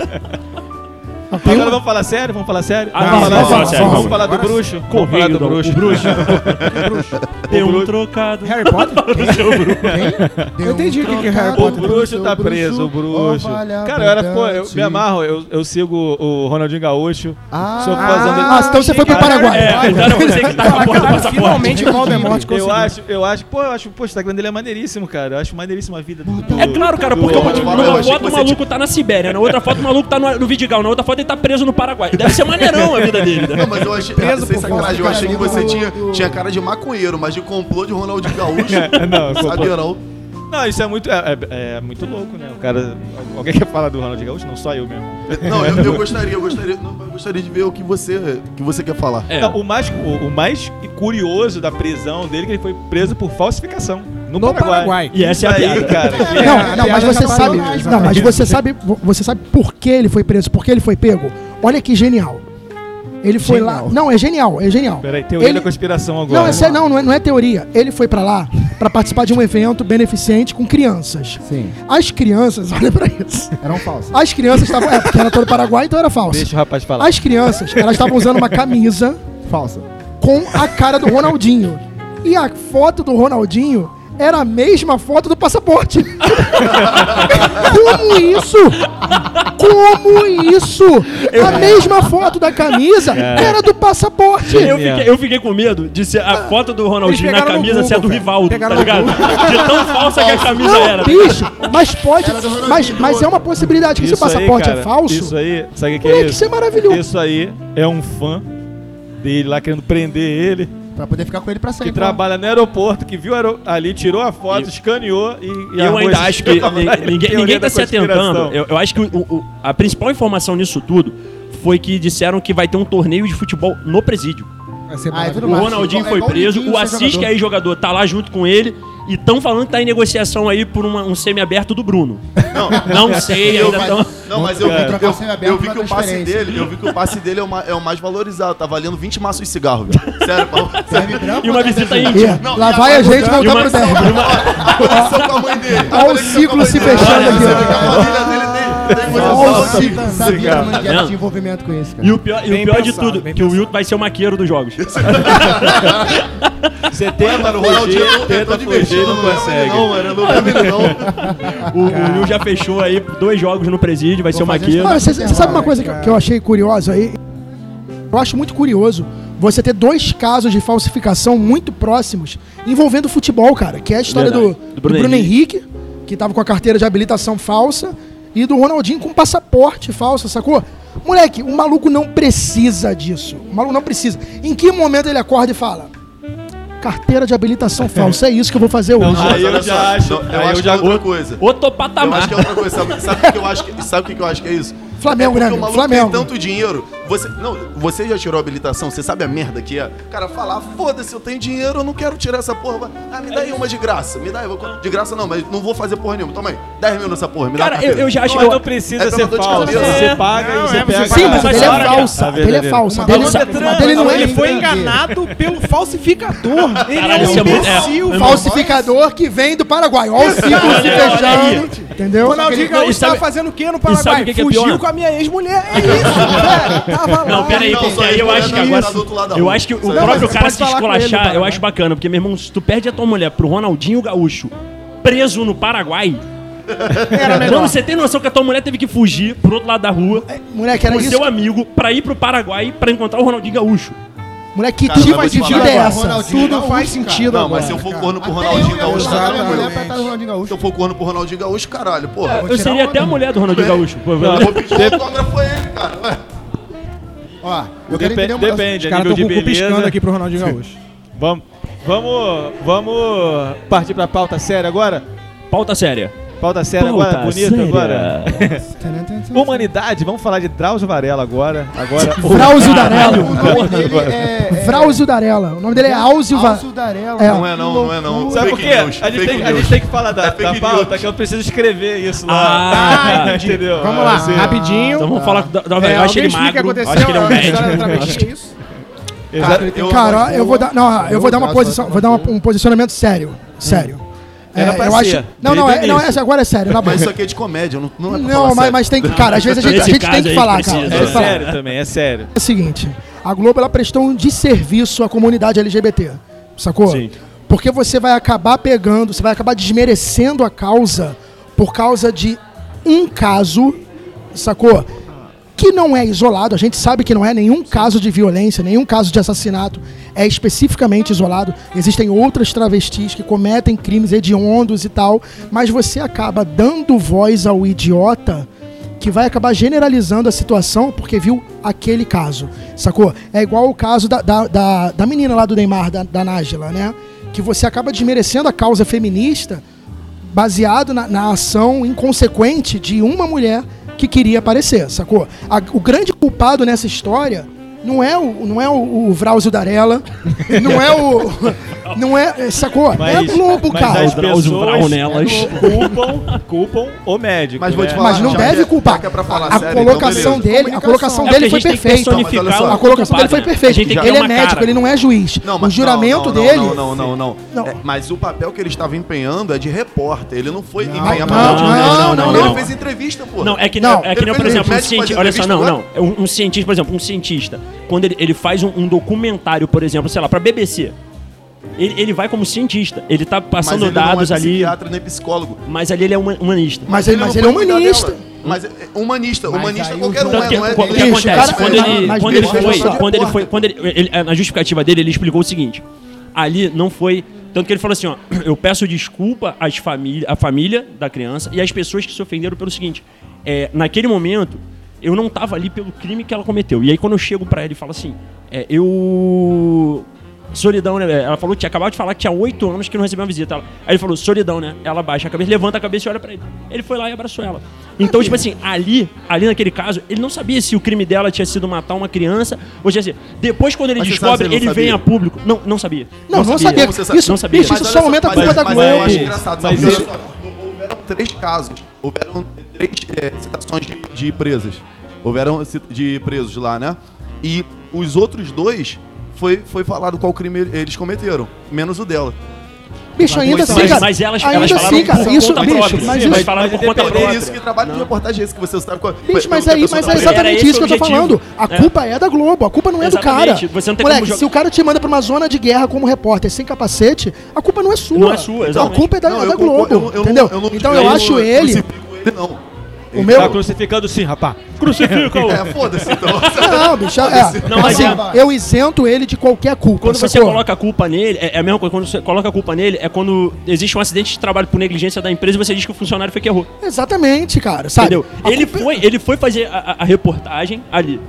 B: Tem
A: Agora
B: um-
A: vamos falar sério? Vamos falar sério?
D: Ah,
A: vamos, falar,
D: vamos,
A: vamos,
D: vamos.
A: falar do bruxo? Vamos falar do
D: Correio,
A: bruxo.
D: o bruxo. Tem um trocado.
F: Harry Potter? Eu entendi o que que é Harry
A: O
F: Potter.
A: bruxo tá preso, o bruxo. Cara, eu era, pô, eu me amarro, eu, eu sigo o Ronaldinho Gaúcho.
E: Ah,
A: Sou dele.
B: Ah, então você foi pro Paraguai.
D: É, então você que tava com a porta do.
F: Finalmente o Valdemort
A: Eu
F: conseguiu.
A: acho, eu acho, pô, eu acho, pô, o Instagram dele é maneiríssimo, cara. Eu acho maneiríssimo a vida do. do-
D: É claro, cara,
A: do-
D: porque
A: do-
D: uma,
C: eu
D: numa foto o maluco tá na Sibéria, na outra foto o maluco tá no, no Vidigal, na outra foto ele tá preso no Paraguai. Deve ser maneirão a vida dele, né?
C: Não, mas eu achei.
F: Preso
C: sem sacanagem, eu achei que você tinha, tinha cara de maconheiro, mas de complô de Ronaldinho Gaúcho.
A: Não, complô.
C: Sabia não.
A: Não, isso é muito, é, é- é muito louco, né? O cara. Alguém quer falar do Ronaldinho Gaúcho? Não, só eu mesmo.
C: Não, eu, eu gostaria, eu gostaria, não, eu gostaria de ver o que você, que você quer falar.
D: É.
A: Não, o, mais, o, o mais curioso da prisão dele é que ele foi preso por falsificação. No,
F: No
A: Paraguai.
F: Paraguai.
D: E essa é a
A: aí,
D: piada.
A: cara.
B: Não, não, mas
F: piada
B: você sabe. Não, mas você sabe, você sabe por que ele foi preso, por que ele foi pego? Olha que genial. Ele foi lá.
E: Genial.
B: Não, é genial, é genial.
A: Peraí, teoria
B: Ele-
A: da conspiração agora.
B: Não, é sério, não, não é, não é teoria. Ele foi pra lá pra participar de um evento beneficente com crianças.
E: Sim,
B: As crianças, olha pra isso.
E: eram falsos.
B: As crianças estavam. É, porque era todo Paraguai, então era falso.
A: Deixa o rapaz falar.
B: As crianças, elas estavam usando uma camisa
E: Falsa.
B: com a cara do Ronaldinho. E a foto do Ronaldinho era a mesma foto do passaporte. Como isso? Como isso? A mesma foto da camisa era do passaporte.
D: Eu fiquei, eu fiquei com medo de ser a foto do Ronaldinho na camisa ser a do. Rivaldo, tá
F: Pegaram
D: ligado? De tão falsa que a camisa
B: Não,
D: era.
B: bicho, mas pode. Mas, mas é uma possibilidade que se o
A: Isso aí,
B: passaporte
A: cara,
B: é falso.
A: Isso aí, sabe o que é isso?
B: isso é maravilhoso.
A: Isso aí é um fã dele lá querendo prender ele,
E: Pra poder ficar com ele pra
A: que
E: sempre.
A: trabalha no aeroporto, que viu ali, tirou a foto,
D: E-
A: escaneou e. e
D: Eu ainda acho que ninguém, ninguém tá se atentando. Eu, eu acho que o- o- a principal informação nisso tudo foi que disseram que vai ter um torneio de futebol no presídio.
F: Vai ser
E: Ah, é
D: O Ronaldinho foi preso, o Assis,
E: jogador.
D: que é jogador, tá lá junto com ele. E estão falando que tá em negociação aí por uma- um semi-aberto do Bruno.
C: Não,
D: Não sei,
C: Eu-
D: ainda tão...
C: não, mas eu, eu,
E: o semi-aberto
C: eu vi que o passe dele, eu vi que o passe dele é o, ma- é o mais valorizado, tá valendo 20 maços de cigarro, velho. Sério, Paulo.
D: E uma
E: tá
D: visita íntima.
B: Lá vai a gente
D: E
B: voltar
D: uma-
B: pro derby.
C: A conexão com a mãe dele. A
B: Olha o ciclo se
C: dele.
B: fechando aqui,
C: a família dele
E: Falsificador. Sabia que
A: cara.
E: envolvimento com isso, cara.
D: E o pior, e o
F: Bem
D: pior de
F: pensado,
D: tudo,
F: bem
D: que o
F: pensado.
D: Wilton vai ser o maqueiro dos jogos.
A: Você tenta
C: Mano, o
A: fugir,
C: Ronaldinho tô
A: tenta fugir,
C: divertindo,
A: não consegue.
C: não, mano. Não não.
D: O, o Will já fechou aí dois jogos no presídio, vai ser o maqueiro.
B: Você, você sabe uma coisa que, eu- que eu achei curiosa aí? Eu acho muito curioso você ter dois casos de falsificação muito próximos envolvendo futebol, cara. Que é a história do,
D: Verdade.
B: do
D: Do
B: Bruno,
D: Bruno
B: Henrique, que tava com a carteira de habilitação falsa, e do Ronaldinho com passaporte falso, sacou? Moleque, o maluco não precisa disso. O maluco não precisa. Em que momento ele acorda e fala? Carteira de habilitação falsa, é isso que eu vou fazer hoje.
A: Não, Aí eu já acho-
C: não, eu
A: aí
C: acho
A: eu
C: que é outra coisa.
D: Outro
C: Eu
D: patamar.
C: acho que é outra coisa. Sabe, que eu acho que, sabe o que eu acho que é isso?
B: Flamengo,
C: é
B: né,
C: porque o
B: Flamengo.
C: tem tanto dinheiro. Você, não, você já tirou a habilitação? Você sabe a merda que é? O cara falar, foda-se, eu tenho dinheiro, eu não quero tirar essa porra. Ah, me dá aí uma de graça. Me dá aí. De graça não, mas não vou fazer porra nenhuma. Toma aí, 10 mil nessa porra. Me dá a
D: Cara, eu, eu já acho
A: Mas
D: que.
A: não
D: eu-
A: precisa
C: É
A: ser
C: pela dor de
A: falso. Você paga
F: Não,
A: e você
F: é,
A: pega.
B: Sim, mas dele é falsa.
A: a
B: Dele é falsa. Dele não é.
F: Ele foi enganado pelo falsificador. Ele
D: Caralho,
F: é um
D: é é.
F: imbecil.
B: Falsificador que vem do Paraguai. Olha o ciclo se fechando. Entendeu?
F: Ronaldinho
D: Não, e
F: Gaúcho
D: sabe-
F: tava fazendo o que no
D: sabe
F: Paraguai?
D: o que que é
F: Fugiu com a minha ex-mulher. É isso, velho. Tava
D: Não,
F: lá.
D: pera aí,
C: Não,
D: porque aí eu acho que agora. Eu acho que o
C: Não,
D: próprio cara se esculachar, eu acho bacana, porque, meu irmão, se tu perde a tua mulher pro Ronaldinho Gaúcho preso no Paraguai. Mano, você tem noção que a tua mulher teve que fugir pro outro lado da rua
B: Moleque, era
D: com
B: isso.
D: seu amigo pra ir pro Paraguai pra encontrar o Ronaldinho Gaúcho.
B: Moleque, que tipo de vida é
E: agora,
B: essa?
E: Ronaldinho
F: Tudo
E: Gaúcho,
F: faz
E: cara.
F: sentido
C: Não,
F: agora,
C: mas se eu for
F: cara.
C: corno pro Ronaldinho
E: eu, eu
C: Gaúcho,
F: Exatamente.
E: mulher pra estar no Ronaldinho
C: se
E: Gaúcho.
C: eu for corno pro Ronaldinho Gaúcho, caralho, porra.
D: Eu seria até a mulher do Ronaldinho Gaúcho. Pô,
C: Eu vou pedir um autógrafo a ele, cara. Ué.
E: Ó, eu quero entender uma
A: Depende,
F: Os caras estão com o cu piscando aqui pro Ronaldinho Gaúcho.
A: Vamos, vamos, vamos partir pra pauta séria agora?
D: Pauta séria.
A: Pauta séria agora,
D: Pauta
A: bonita
D: séria.
A: agora. Humanidade, vamos falar de Drauzio Varela agora. Agora,
B: Vrauzio
E: O
B: Darela.
E: nome dele é... é-
B: Vrauzio Darela. O nome dele é Áuzio Va...
E: Alcio Darela.
B: É.
C: Não é não, não é não.
A: Sabe por quê? A gente, tem, a gente tem que falar da,
C: É
A: da pauta, que eu preciso escrever isso lá.
D: Ah,
A: entendeu?
F: Vamos lá,
A: Assim,
F: rapidinho.
D: Então vamos falar da, da
F: É,
D: eu acho ele
F: explica o que
D: magro,
F: aconteceu?
D: acho que ele é um
F: da
D: médico.
E: Cara,
B: eu vou dar, não, eu vou dar uma posição, vou dar um posicionamento sério, sério.
A: Era pra
B: eu
A: ser,
B: acho, não, não, é,
A: o
B: não, essa agora é sério, na boa.
C: Mas isso aqui é de comédia, não, não é pra
B: Não,
C: falar
B: mas,
C: sério.
B: mas tem que, cara, às vezes a gente, a gente tem que falar,
D: precisa,
B: cara.
A: É
B: falar.
A: sério também, é sério.
B: É o seguinte, a Globo ela prestou um desserviço à comunidade LGBT, sacou?
D: Sim.
B: Porque você vai acabar pegando, você vai acabar desmerecendo a causa por causa de um caso, sacou? Que não é isolado, a gente sabe que não é nenhum caso de violência, nenhum caso de assassinato é especificamente isolado. Existem outras travestis que cometem crimes hediondos e tal, mas você acaba dando voz ao idiota que vai acabar generalizando a situação porque viu aquele caso, sacou? É igual o caso da, da, da, da menina lá do Neymar, da, da Nájila, né? Que você acaba desmerecendo a causa feminista baseado na, na ação inconsequente de uma mulher que queria aparecer, sacou? A- o grande culpado nessa história não é o, não é o, o Vrauzio Darella, não é o. Não é. Sacou? é a Globo,
A: mas
B: cara.
A: as pessoas
D: Braunelas.
A: culpam, culpam o médico.
C: Mas vou te
A: né?
C: falar,
B: Mas não
C: já
B: deve
C: que é-
B: culpar.
C: já que é pra falar
B: a
C: sério,
B: colocação
C: então
B: dele, a colocação
D: É
B: dele foi
D: a gente tem que
B: perfeita.
D: personificar
C: Mas olha só,
B: A colocação dele foi
D: né?
B: perfeita.
D: A gente tem que
B: Ele é
D: uma
B: médico,
D: cara.
B: ele não é juiz.
C: Não,
B: o
C: mas
B: juramento
C: não, não,
B: dele.
C: Não, não, não, não.
B: Não.
C: É, mas o papel que ele estava empenhando é de repórter. Ele não foi
B: não,
C: empenhar
B: não,
C: papel de
B: não,
C: médico.
B: não, não,
C: Ele
D: não.
C: fez entrevista, pô.
D: Não, é que,
B: Não,
D: é que nem,
C: ele
D: por exemplo, um
C: médico
D: cientista. Olha só, não, não.
C: entrevista,
D: Um, um cientista, por exemplo, um cientista, quando ele, ele faz um, um documentário, por exemplo, sei lá, pra BBC, ele, ele vai como cientista. Ele tá
C: mas
D: passando
C: ele
D: dados
C: não é
D: ali,
C: psiquiatra nem psicólogo.
D: mas ali ele é uma- humanista.
B: Mas ele, mas
C: não
B: ele é
C: foi cuidar
B: humanista.
C: Mas é, humanista,
E: Mas
C: humanista qualquer um
D: Tanto
C: é,
D: que,
C: não é
D: o que acontece?
B: cara,
D: quando
B: mas-
D: ele,
B: mas
D: quando ele foi, quando ele foi, quando ele, ele- na justificativa dele, ele explicou o seguinte: ali não foi, tanto que ele falou assim, ó, eu peço desculpa às famílias, à família da criança e às pessoas que se ofenderam pelo seguinte, é, naquele momento eu não tava ali pelo crime que ela cometeu. E aí quando eu chego pra ele e falo assim, é, eu Solidão, né? Ela falou que tinha acabado de falar que tinha oito anos que não recebeu uma visita. Ela- aí ele falou, solidão, né? Ela baixa a cabeça, levanta a cabeça e olha pra ele. Ele foi lá e abraçou ela. Então, tipo assim, ali, ali naquele caso, ele não sabia se o crime dela tinha sido matar uma criança ou tinha sido. Depois, quando ele
C: Mas
D: descobre,
C: ele não
D: vem
C: sabia?
D: a público. Não, não sabia.
B: Não, não sabia.
C: Como você sabe?
B: Isso,
D: Não sabia.
B: bicho,
C: Mas
B: isso
C: olha
B: só aumenta a
C: mas-
B: culpa da
C: mas
B: Globo.
C: eu acho engraçado,
A: Mas
C: sabe?
A: isso-
C: Olha só, houveram três casos. Houveram três é, citações de, de presas. Houveram de presos lá, né? E os outros dois foi, foi falado qual crime eles cometeram, menos o dela.
B: Bicho, ainda
F: Mas-
B: assim, cara.
D: mas elas-
B: ainda
D: elas falaram
B: assim, cara.
D: por
B: Isso,
D: conta
B: bicho,
D: própria.
B: mas isso.
D: falaram por conta
C: É
D: própria.
C: isso que trabalho de reportagem é esse que você sabe qual
B: Bicho, mas aí,
C: a
B: mas é
C: trabalha.
B: Exatamente isso que eu tô falando. A
D: É.
B: culpa é da Globo, a culpa não é do cara.
D: Você não tem
B: Moleque, se o cara te manda pra uma zona de guerra como repórter sem capacete, a culpa não é sua.
D: Não é sua,
B: A
D: exatamente.
B: culpa é da,
C: Não,
B: é
C: eu
B: da
C: concordo,
B: Globo,
C: eu eu
B: entendeu?
C: eu não-
B: então
C: eu
B: eu acho ele...
C: crucifico ele, não.
B: O
A: Tá
B: meu...
A: crucificando sim, rapaz.
D: Crucifica o
C: É, foda-se, então.
B: Não, bicho, é.
D: Não,
B: assim,
D: é-
B: eu isento ele de qualquer culpa.
D: Quando você
B: sacou?
D: coloca a culpa nele, é, é a mesma coisa. Quando você coloca a culpa nele, é quando existe um acidente de trabalho por negligência da empresa e você diz que o funcionário foi que errou.
B: Exatamente, cara, sabe?
D: Entendeu?
B: A
D: Ele
B: culpa-
D: foi, ele foi fazer a, a- reportagem ali.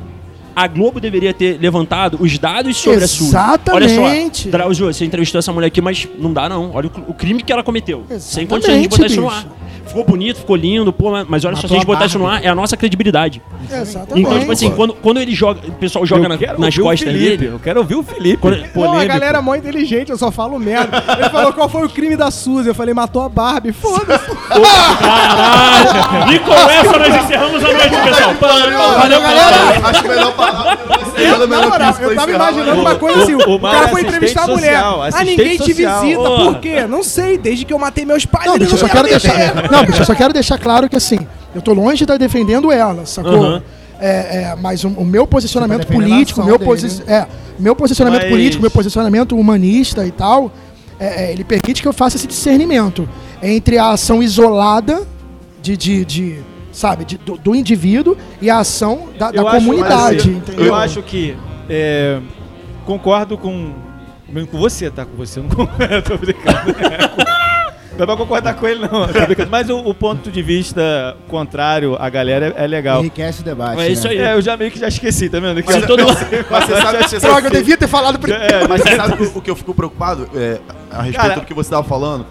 D: A Globo deveria ter levantado os dados sobre a sua.
B: Exatamente.
D: Olha só, Drauzio, você entrevistou essa mulher aqui, mas não dá não. Olha o, o crime que ela cometeu. Sem
B: Exatamente,
D: condições de botar isso no
B: bicho.
D: ar. Ficou bonito, ficou lindo, pô, mas- olha só, se
F: Matou
D: a gente botar isso no ar, é a nossa credibilidade.
B: Exatamente.
D: Então, tipo assim, quando, quando ele joga, o pessoal joga
A: Eu
D: na-
A: quero
D: nas costas
A: Felipe,
D: dele.
A: Eu quero ouvir o Felipe.
D: Quando-
F: Pô, a galera é mó inteligente, eu só falo merda. Ele falou qual foi o crime da Suzy. Eu falei, matou a Barbie. Foda-se.
D: Caralho! E com essa nós encerramos a noite, pessoal. Valeu, galera!
C: Acho melhor parar.
F: Eu, na moral, eu tava imaginando uma coisa assim:
A: O-
F: o,
A: o Mário
F: cara
A: é
F: foi entrevistar a mulher. ah, ninguém te visita. Por quê? Não sei. Desde que eu matei meus pais,
B: Não, bicho, eu
F: não
B: só
F: quer
B: quero deixar. Não, bicho, eu só quero deixar claro que assim, eu tô longe de estar defendendo ela, sacou?
D: Aham.
B: É, é, mas o, o meu posicionamento
E: tá defendendo
B: político, meu, posi
E: dele,
B: é, meu posicionamento
A: Mas-
B: político, meu posicionamento humanista e tal, é, é, ele permite que eu faça esse discernimento entre a ação isolada de, de, de, sabe, de- do, do indivíduo e a ação da, da
A: Eu acho-
B: comunidade, entendeu?
A: Eu acho que é, concordo com, com você, tá? Com você, eu não concordo. Tô brincando. Não dá pra concordar com ele, não. Mas o, o ponto de vista contrário à galera é, é legal.
E: Enriquece o debate.
D: É isso
E: né?
D: aí.
A: É, eu já meio que já esqueci, tá vendo? Eu-
D: todo
C: Mas você sabe, você
B: Droga,
C: sabe
B: eu devia ter falado primeiro.
A: É,
C: Mas você sabe o que eu fico preocupado é, a respeito
A: Cara-
C: do que você tava falando?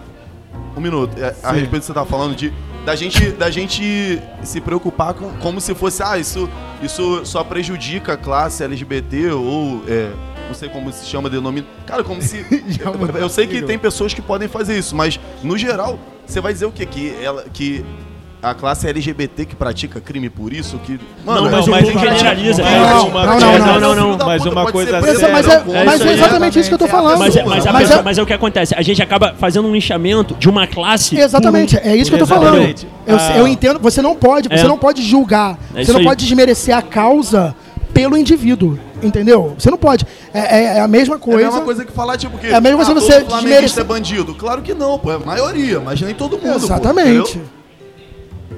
C: Um minuto. é, a respeito do que você tava falando de da gente, da gente se preocupar com como se fosse, ah, isso, isso só prejudica a classe LGBT ou é, não sei como se chama, denomina. Cara, como se. eu sei que tem pessoas que podem fazer isso, mas no geral, você vai dizer o quê? Que, ela, que a classe LGBT que pratica crime por isso? Que,
D: Não,
C: é
D: mas povo
C: de gente-
D: generaliza.
C: É,
B: Não, não, não,
C: é,
D: não,
A: mas uma coisa assim-
B: Mas, mas é, mas é
D: aí.
B: exatamente isso que eu tô falando.
D: Mas, é- mas, a
B: Mas
D: pessoa-
B: é-
D: mas é o que acontece. A gente acaba fazendo um linchamento de uma classe.
B: Exatamente, é isso que eu tô falando. Eu,
A: Ah.
B: eu entendo, você não pode, você
D: É.
B: não pode julgar,
D: É
B: você não
D: aí.
B: pode desmerecer a causa pelo indivíduo, entendeu? Você não pode. É, é- é a mesma
C: É a
B: coisa.
C: mesma coisa que falar, tipo, que
B: É a mesma coisa
C: todo
B: você
C: flamenguista
B: desmerece-
C: é bandido. Claro que não, pô. É a maioria, mas nem todo mundo, pô,
B: Exatamente.
C: entendeu?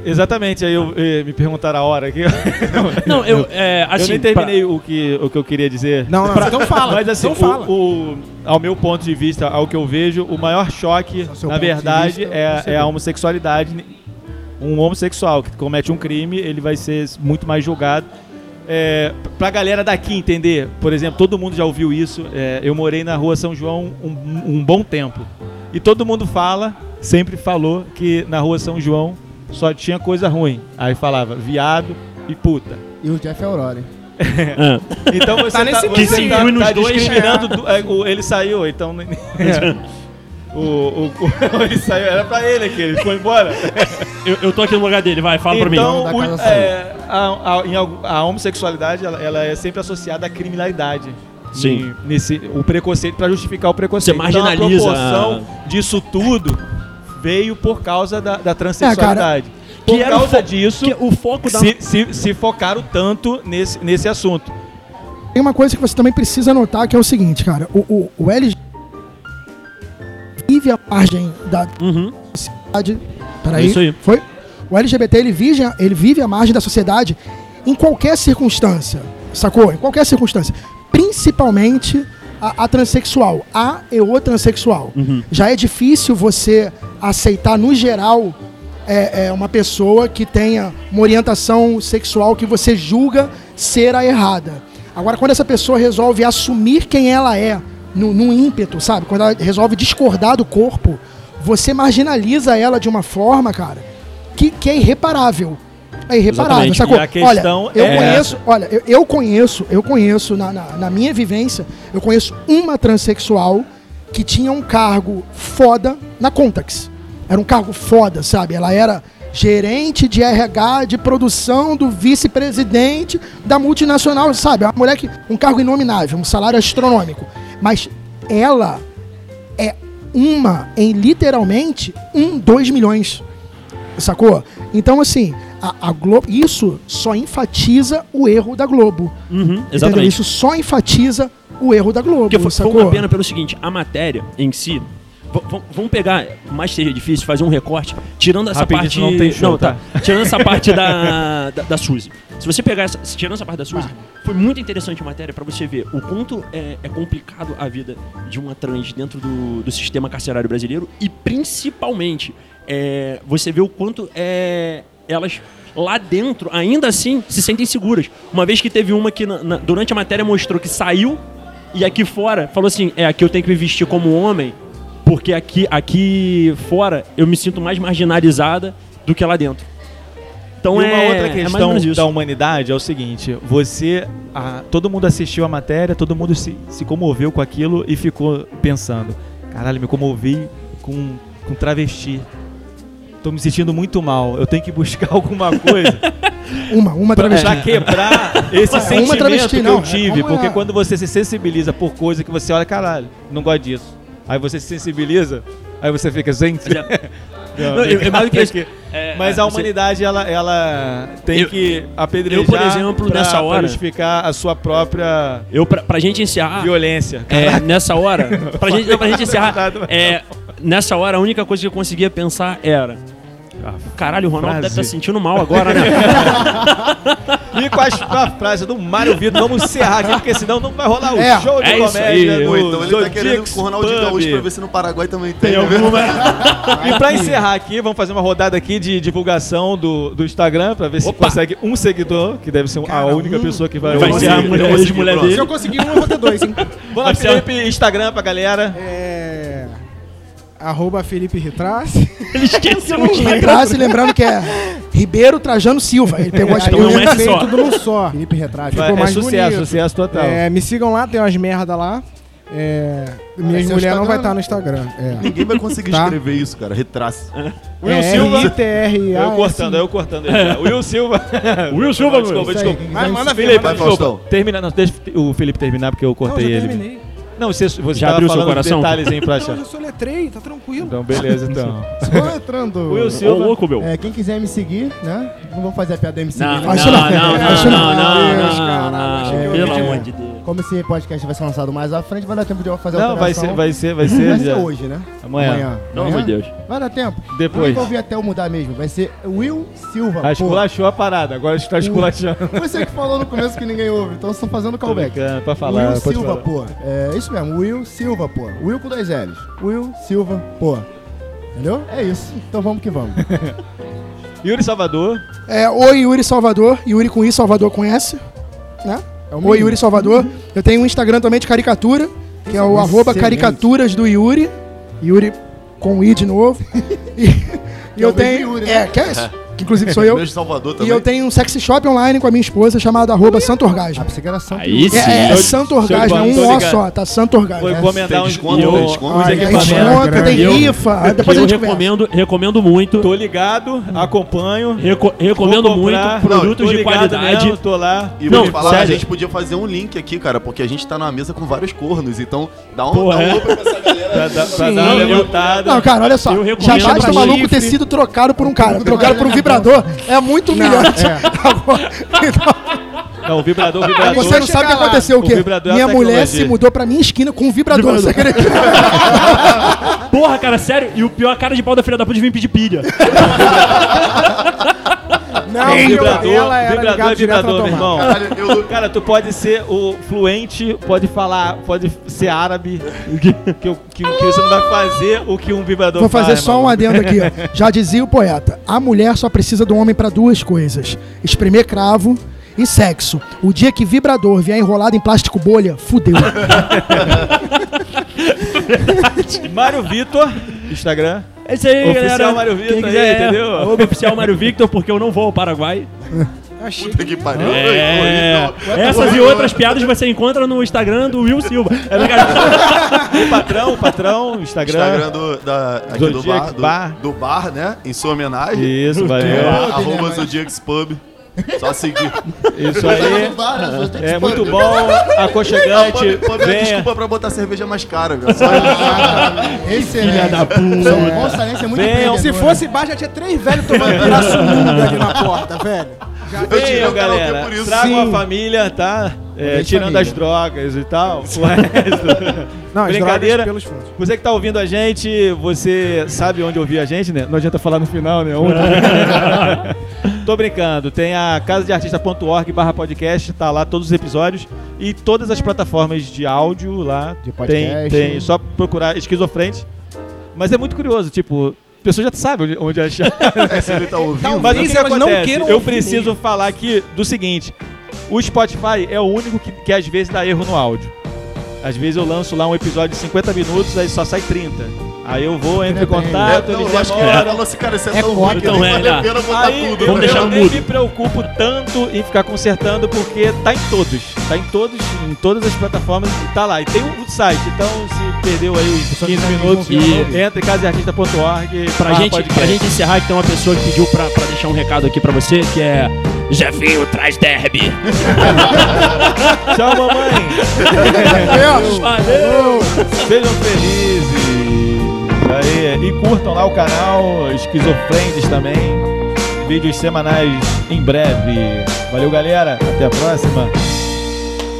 A: Exatamente, aí eu, eh, me perguntaram a hora aqui.
D: Não, eu. É, assim,
A: eu nem terminei o, que, o que eu queria dizer.
F: Não, não, então fala.
A: Mas assim,
F: então fala.
A: o, o- ao meu ponto de vista, ao que eu vejo, o maior choque, na verdade,
E: vista,
A: é, é a homossexualidade. Um homossexual que comete um crime, ele vai ser muito mais julgado. É, pra galera daqui entender, por exemplo, todo mundo já ouviu isso. é, eu morei na rua São João um, um bom tempo. E todo mundo fala, sempre falou, que na rua São João só tinha coisa ruim. Aí falava viado e puta.
E: E o Jeff Aurora. hein?
D: é.
A: Então você
F: Tá
A: tá,
F: nesse
D: nível. Que se
A: tá,
D: nos
A: tá
D: dois,
A: discriminando do- é, ele saiu, então o, o, o- ele saiu, era pra ele aqui, ele foi embora.
D: eu, eu tô aqui no lugar dele, vai, fala pra mim.
A: então o- é, a, a- a homossexualidade ela, ela é sempre associada à criminalidade.
D: Sim.
A: Em- nesse, o preconceito para justificar o preconceito.
D: Você marginaliza
A: Então, a proporção disso tudo veio por causa da, da transexualidade. por
D: Que era o
A: causa disso,
D: que o foco da.
A: se, se, se focaram tanto nesse, nesse assunto.
B: Tem uma coisa que você também precisa notar que é o seguinte, cara. O, o, o LG vive a margem da
D: Uhum.
B: sociedade. Peraí.
D: É isso aí.
B: Foi? O LGBT ele vive, ele vive a margem da sociedade em qualquer circunstância. Sacou? Em qualquer circunstância. Principalmente a, a transexual. A e o transexual.
D: Uhum.
B: Já é difícil você aceitar, no geral, é, é, uma pessoa que tenha uma orientação sexual que você julga ser a errada. Agora, quando essa pessoa resolve assumir quem ela é, no, num ímpeto, sabe? Quando ela resolve discordar do corpo, você marginaliza ela de uma forma, cara, que, que é irreparável. É irreparável,
D: Exatamente.
B: sacou?
A: A questão
B: olha, eu
A: é
B: conheço, olha, eu, eu conheço, eu conheço, na, na, na minha vivência, eu conheço uma transexual que tinha um cargo foda na Contax. Era um cargo foda, sabe? Ela era gerente de RH de produção do vice-presidente da multinacional, sabe? Uma mulher que um cargo inominável, um salário astronômico. Mas ela é uma em literalmente um, dois milhões. Sacou? Então, assim, a, a Globo. Isso só enfatiza o erro da Globo.
D: Uhum,
B: Entendeu?
D: exatamente.
B: Isso só enfatiza o erro da Globo.
D: Porque foi, foi
B: sacou?
D: uma pena pelo seguinte, a matéria em si. Vamos pegar, por mais que seja difícil, fazer um recorte, tirando essa
A: Rapidinho,
D: parte.
A: não tem show, tá?
D: Tirando essa parte da, da, da Suzy. Se você pegar essa. Tirando essa parte da Suzy, foi muito interessante a matéria pra você ver o quanto é, é complicado a vida de uma trans dentro do, do sistema carcerário brasileiro e principalmente é, você vê o quanto é, elas lá dentro, ainda assim, se sentem seguras. Uma vez que teve uma que na- na- durante a matéria mostrou que saiu e aqui fora falou assim: é, aqui eu tenho que me vestir como homem, porque aqui, aqui fora eu me sinto mais marginalizada do que lá dentro. Então
A: e
D: é,
A: uma outra
D: é
A: questão
D: isso.
A: da humanidade é o seguinte: você. a- todo mundo assistiu a matéria, todo mundo se, se comoveu com aquilo e ficou pensando: caralho, me comovi com, com travesti. Tô me sentindo muito mal. Eu tenho que buscar alguma coisa
B: Uma, uma travesti.
A: pra quebrar esse
B: É, uma
A: sentimento
B: travesti,
A: que
B: não,
A: eu
B: é
A: tive.
B: como
A: porque
B: é.
A: quando você se sensibiliza por coisa que você olha, caralho, não gosto disso. Aí você se sensibiliza, aí você fica, gente. Não,
D: Não, é- é mais do que. É,
A: Mas
D: é,
A: a
D: você-
A: humanidade, ela, ela tem
D: Eu-
A: que apedrejar
D: eu, por exemplo,
A: pra,
D: nessa
A: pra
D: hora-
A: justificar a sua própria
D: Eu, pra, pra gente encerrar,
A: violência.
D: é, nessa hora, pra gente, não, pra gente encerrar,
A: Nada,
D: é, nessa hora a única coisa que eu conseguia pensar era. Caralho, o Ronaldo deve estar se sentindo mal agora, né?
A: E com, a frase do Mário Vitor, vamos encerrar aqui, porque senão não vai rolar o
B: É,
A: show de
D: é isso
A: comédia
D: aí.
A: do
C: Ou então ele tá querendo com o Ronaldinho. Gaúcho pra ver se no Paraguai também tem.
D: Tem
C: né?
D: alguma.
A: E pra encerrar aqui, vamos fazer uma rodada aqui de divulgação do, do Instagram, pra ver se
D: Opa.
A: consegue um seguidor, que deve ser a
F: Cara,
A: única
F: um-
A: pessoa que vai...
D: Vai ser a mulher,
C: eu consegui,
D: ex-mulher
C: pronto.
D: dele.
F: Se eu conseguir um, eu vou ter dois, hein?
A: Vamos lá, Felipe, Instagram pra galera.
F: É. Arroba Felipe Ritrace.
D: Ele esqueceu o
B: E Grazi, lembrando que é Ribeiro Trajano Silva. Ele pegou as
D: Então é
F: juntei
D: só.
F: tudo num só.
E: Felipe Retrato.
F: Ficou
A: é
F: mais
A: sucesso,
F: bonito.
A: sucesso total.
F: É, me sigam lá, tem umas merda lá. É, minha mulher não vai
E: Instagram,
F: estar no Instagram. É.
C: Ninguém vai conseguir
F: Tá.
C: escrever isso, cara. Retrace.
A: Will
F: é
A: Silva.
F: R-I-T-R-A-S.
A: Eu cortando, eu cortando. Will Silva.
D: Will Silva,
A: desculpa, desculpa. Mas manda Felipe.
C: Faustão.
A: Termina, não, deixa o Felipe terminar porque eu
F: Não,
A: cortei
F: já
A: ele. Não, você, você
D: Já
A: tava
D: abriu seu
A: falando
D: coração?
A: detalhes aí pra
F: Não, eu soletrei, tá tranquilo.
A: Então, beleza, então.
E: Estou entrando.
A: Will
D: Ô,
A: Silva.
D: louco, meu.
E: É, quem quiser me seguir, né? Não vou fazer a piada me seguir.
D: Não,
E: né?
D: não,
B: Acho
D: não,
B: não.
D: não, não,
B: Acho
D: não,
B: não.
F: Deus,
D: não,
F: caralho,
D: não,
F: achei que eu
D: Pelo
F: ia
D: amor
F: pedir.
D: de Deus.
E: Como esse podcast vai ser lançado mais à frente, vai dar tempo de eu fazer a
A: Não, vai
E: alteração.
A: ser, vai ser, vai ser.
E: Vai ser
A: já.
E: hoje, né?
A: Amanhã.
D: Pelo amor de Deus.
E: Vai dar tempo.
A: Depois.
E: Eu vou ouvir até eu mudar mesmo. Vai ser Will Silva.
A: Ah,
E: pô.
A: esculachou a parada, agora está esculachando.
E: Você que falou no começo que ninguém ouve, então eu estou fazendo callback.
A: pra falar.
E: Will
A: pode
E: Silva,
A: falar.
E: pô. É isso mesmo, Will Silva, pô. Will com dois L's. Will Silva, pô. Entendeu? É isso. Então vamos que vamos.
A: Yuri Salvador.
B: É, Oi Yuri Salvador, Yuri com I, Salvador com S. Né?
E: É o mínimo.
B: Yuri Salvador. Eu tenho um Instagram também de caricatura, que é o
E: Excelente.
B: arroba caricaturas do Yuri. Yuri com I de novo. E, e eu
E: o
B: tenho.
E: Yuri, né?
B: É, que é isso. Que inclusive sou eu.
C: De Salvador
B: E
C: também.
B: eu tenho um sexy shop online com a minha esposa chamado arroba Santo
E: Ah,
B: Orgasmo.
E: pensei que era Santo
D: Aí sim.
B: É, é, Santo Orgasmo, é um ó só, tá? Santo Orgasmo.
A: Vou encomendar uns,
C: desconto, desconto.
B: Tem desconto, tem rifa. Depois
D: Eu recomendo, recomendo muito.
A: Tô ligado, acompanho.
D: reco- recomendo muito produtos de qualidade.
A: mesmo, tô lá.
C: E
D: Não,
C: vou te falar, a gente podia fazer um link aqui, cara, porque a gente tá numa mesa com vários cornos, então dá um, um
D: é.
C: pra essa galera.
A: Pra, dar- pra
D: Sim,
A: dar uma levantada.
B: Não, cara, olha só. Já basta o maluco ter sido trocado por um cara. Trocar por um vibrador é muito humilhante. Agora, então,
A: Não, o vibrador, o vibrador.
B: você não sabe o que aconteceu, o
A: O
B: quê?
A: vibrador é
B: Minha mulher se mudou pra minha esquina com um vibrador. Você acredita?
D: Porra, cara, sério. E o pior, a cara de pau da filha da puta de vir pedir pilha.
F: Não, o
A: vibrador,
F: dela era
A: vibrador é vibrador, meu irmão.
C: Caralho, eu,
A: Cara, tu pode ser o fluente, pode falar, pode ser árabe, que, que, que você não vai fazer o que um vibrador
B: Vou fazer
A: faz,
B: só um
A: maluco.
B: adendo aqui. ó. Já dizia o poeta: a mulher só precisa do homem pra duas coisas: espremer cravo e sexo. O dia que vibrador vier enrolado em plástico bolha, fudeu.
A: Mário Vitor, Instagram.
D: É isso aí,
A: Oficial
D: galera.
A: Mário Vitor
D: Quem
A: aí,
D: quiser, é,
A: entendeu?
D: arroba oficial Mário Victor, porque eu não vou ao Paraguai.
F: Achei.
C: puta que pariu.
D: É.
C: Não.
D: Essas e outras piadas você encontra no Instagram do Will Silva. É brincadeira.
A: O patrão, o patrão, Instagram.
C: Instagram do, da, aqui do
A: Zodiac
C: bar, do,
A: Bar.
C: do bar, né? Em sua homenagem.
A: Isso,
C: É,
A: valeu.
C: Arroba Zodiacs Pub. Só seguir.
A: Isso aí. É muito
E: pub.
A: bom, aconchegante.
C: Dar
A: Venha.
C: desculpa pra botar cerveja mais cara, viu? Só
E: Excelente.
D: Filha da puta.
E: São é muito
A: Venham.
F: Se fosse bar, já tinha três velhos tomando pirassununga ali na porta, velho.
C: Eu tirei o karaokê
A: galera.
C: por isso.
A: Tragam a
F: Sim.
A: família, tá? É, tirando
E: família.
A: as drogas e tal. O resto.
F: Não,
A: Brincadeira.
F: drogas pelos fundos.
A: Você que tá ouvindo a gente, você sabe onde ouvir a gente, né? Não adianta falar no final, né? Onde? Tô brincando. Tem a casadeartista.org barra podcast, tá lá todos os episódios e todas as plataformas de áudio lá.
E: De
A: tem,
E: podcast.
A: tem. Só procurar esquizofrente. Mas é muito curioso, tipo, a pessoa já sabe onde, onde achar.
C: Se ele tá ouvindo.
F: Talvez
A: Mas o que, que
F: elas não queiram
A: Eu preciso falar aqui do seguinte: o Spotify é o único que, que às vezes dá erro no áudio. Às vezes eu lanço lá um episódio de 50 minutos, aí só sai 30. Aí eu vou, entro em contato,
C: É, não, eu acho que
A: demoram.
C: falou assim, cara, isso é,
E: É
C: tão ruim que
D: então
C: nem
D: é,
C: vale a
D: né?
C: pena botar
A: Aí
C: tudo.
A: eu
D: deixar
A: eu nem me preocupo tanto em ficar consertando, porque tá em todos. Tá em todos, em todas as plataformas, tá lá. E tem o site, então se perdeu aí os 15 minutos,
D: E-
A: entra em casaartista.org.
D: Pra gente, pra gente encerrar, que tem uma pessoa que pediu pra, pra deixar um recado aqui pra você, que é Jefinho traz derby.
A: Tchau, mamãe!
D: Valeu!
A: Sejam felizes. E curtam lá o canal Esquizofrendes também. Vídeos semanais em breve. Valeu, galera. Até a próxima.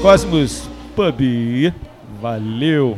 A: Cosmos Pub. Valeu.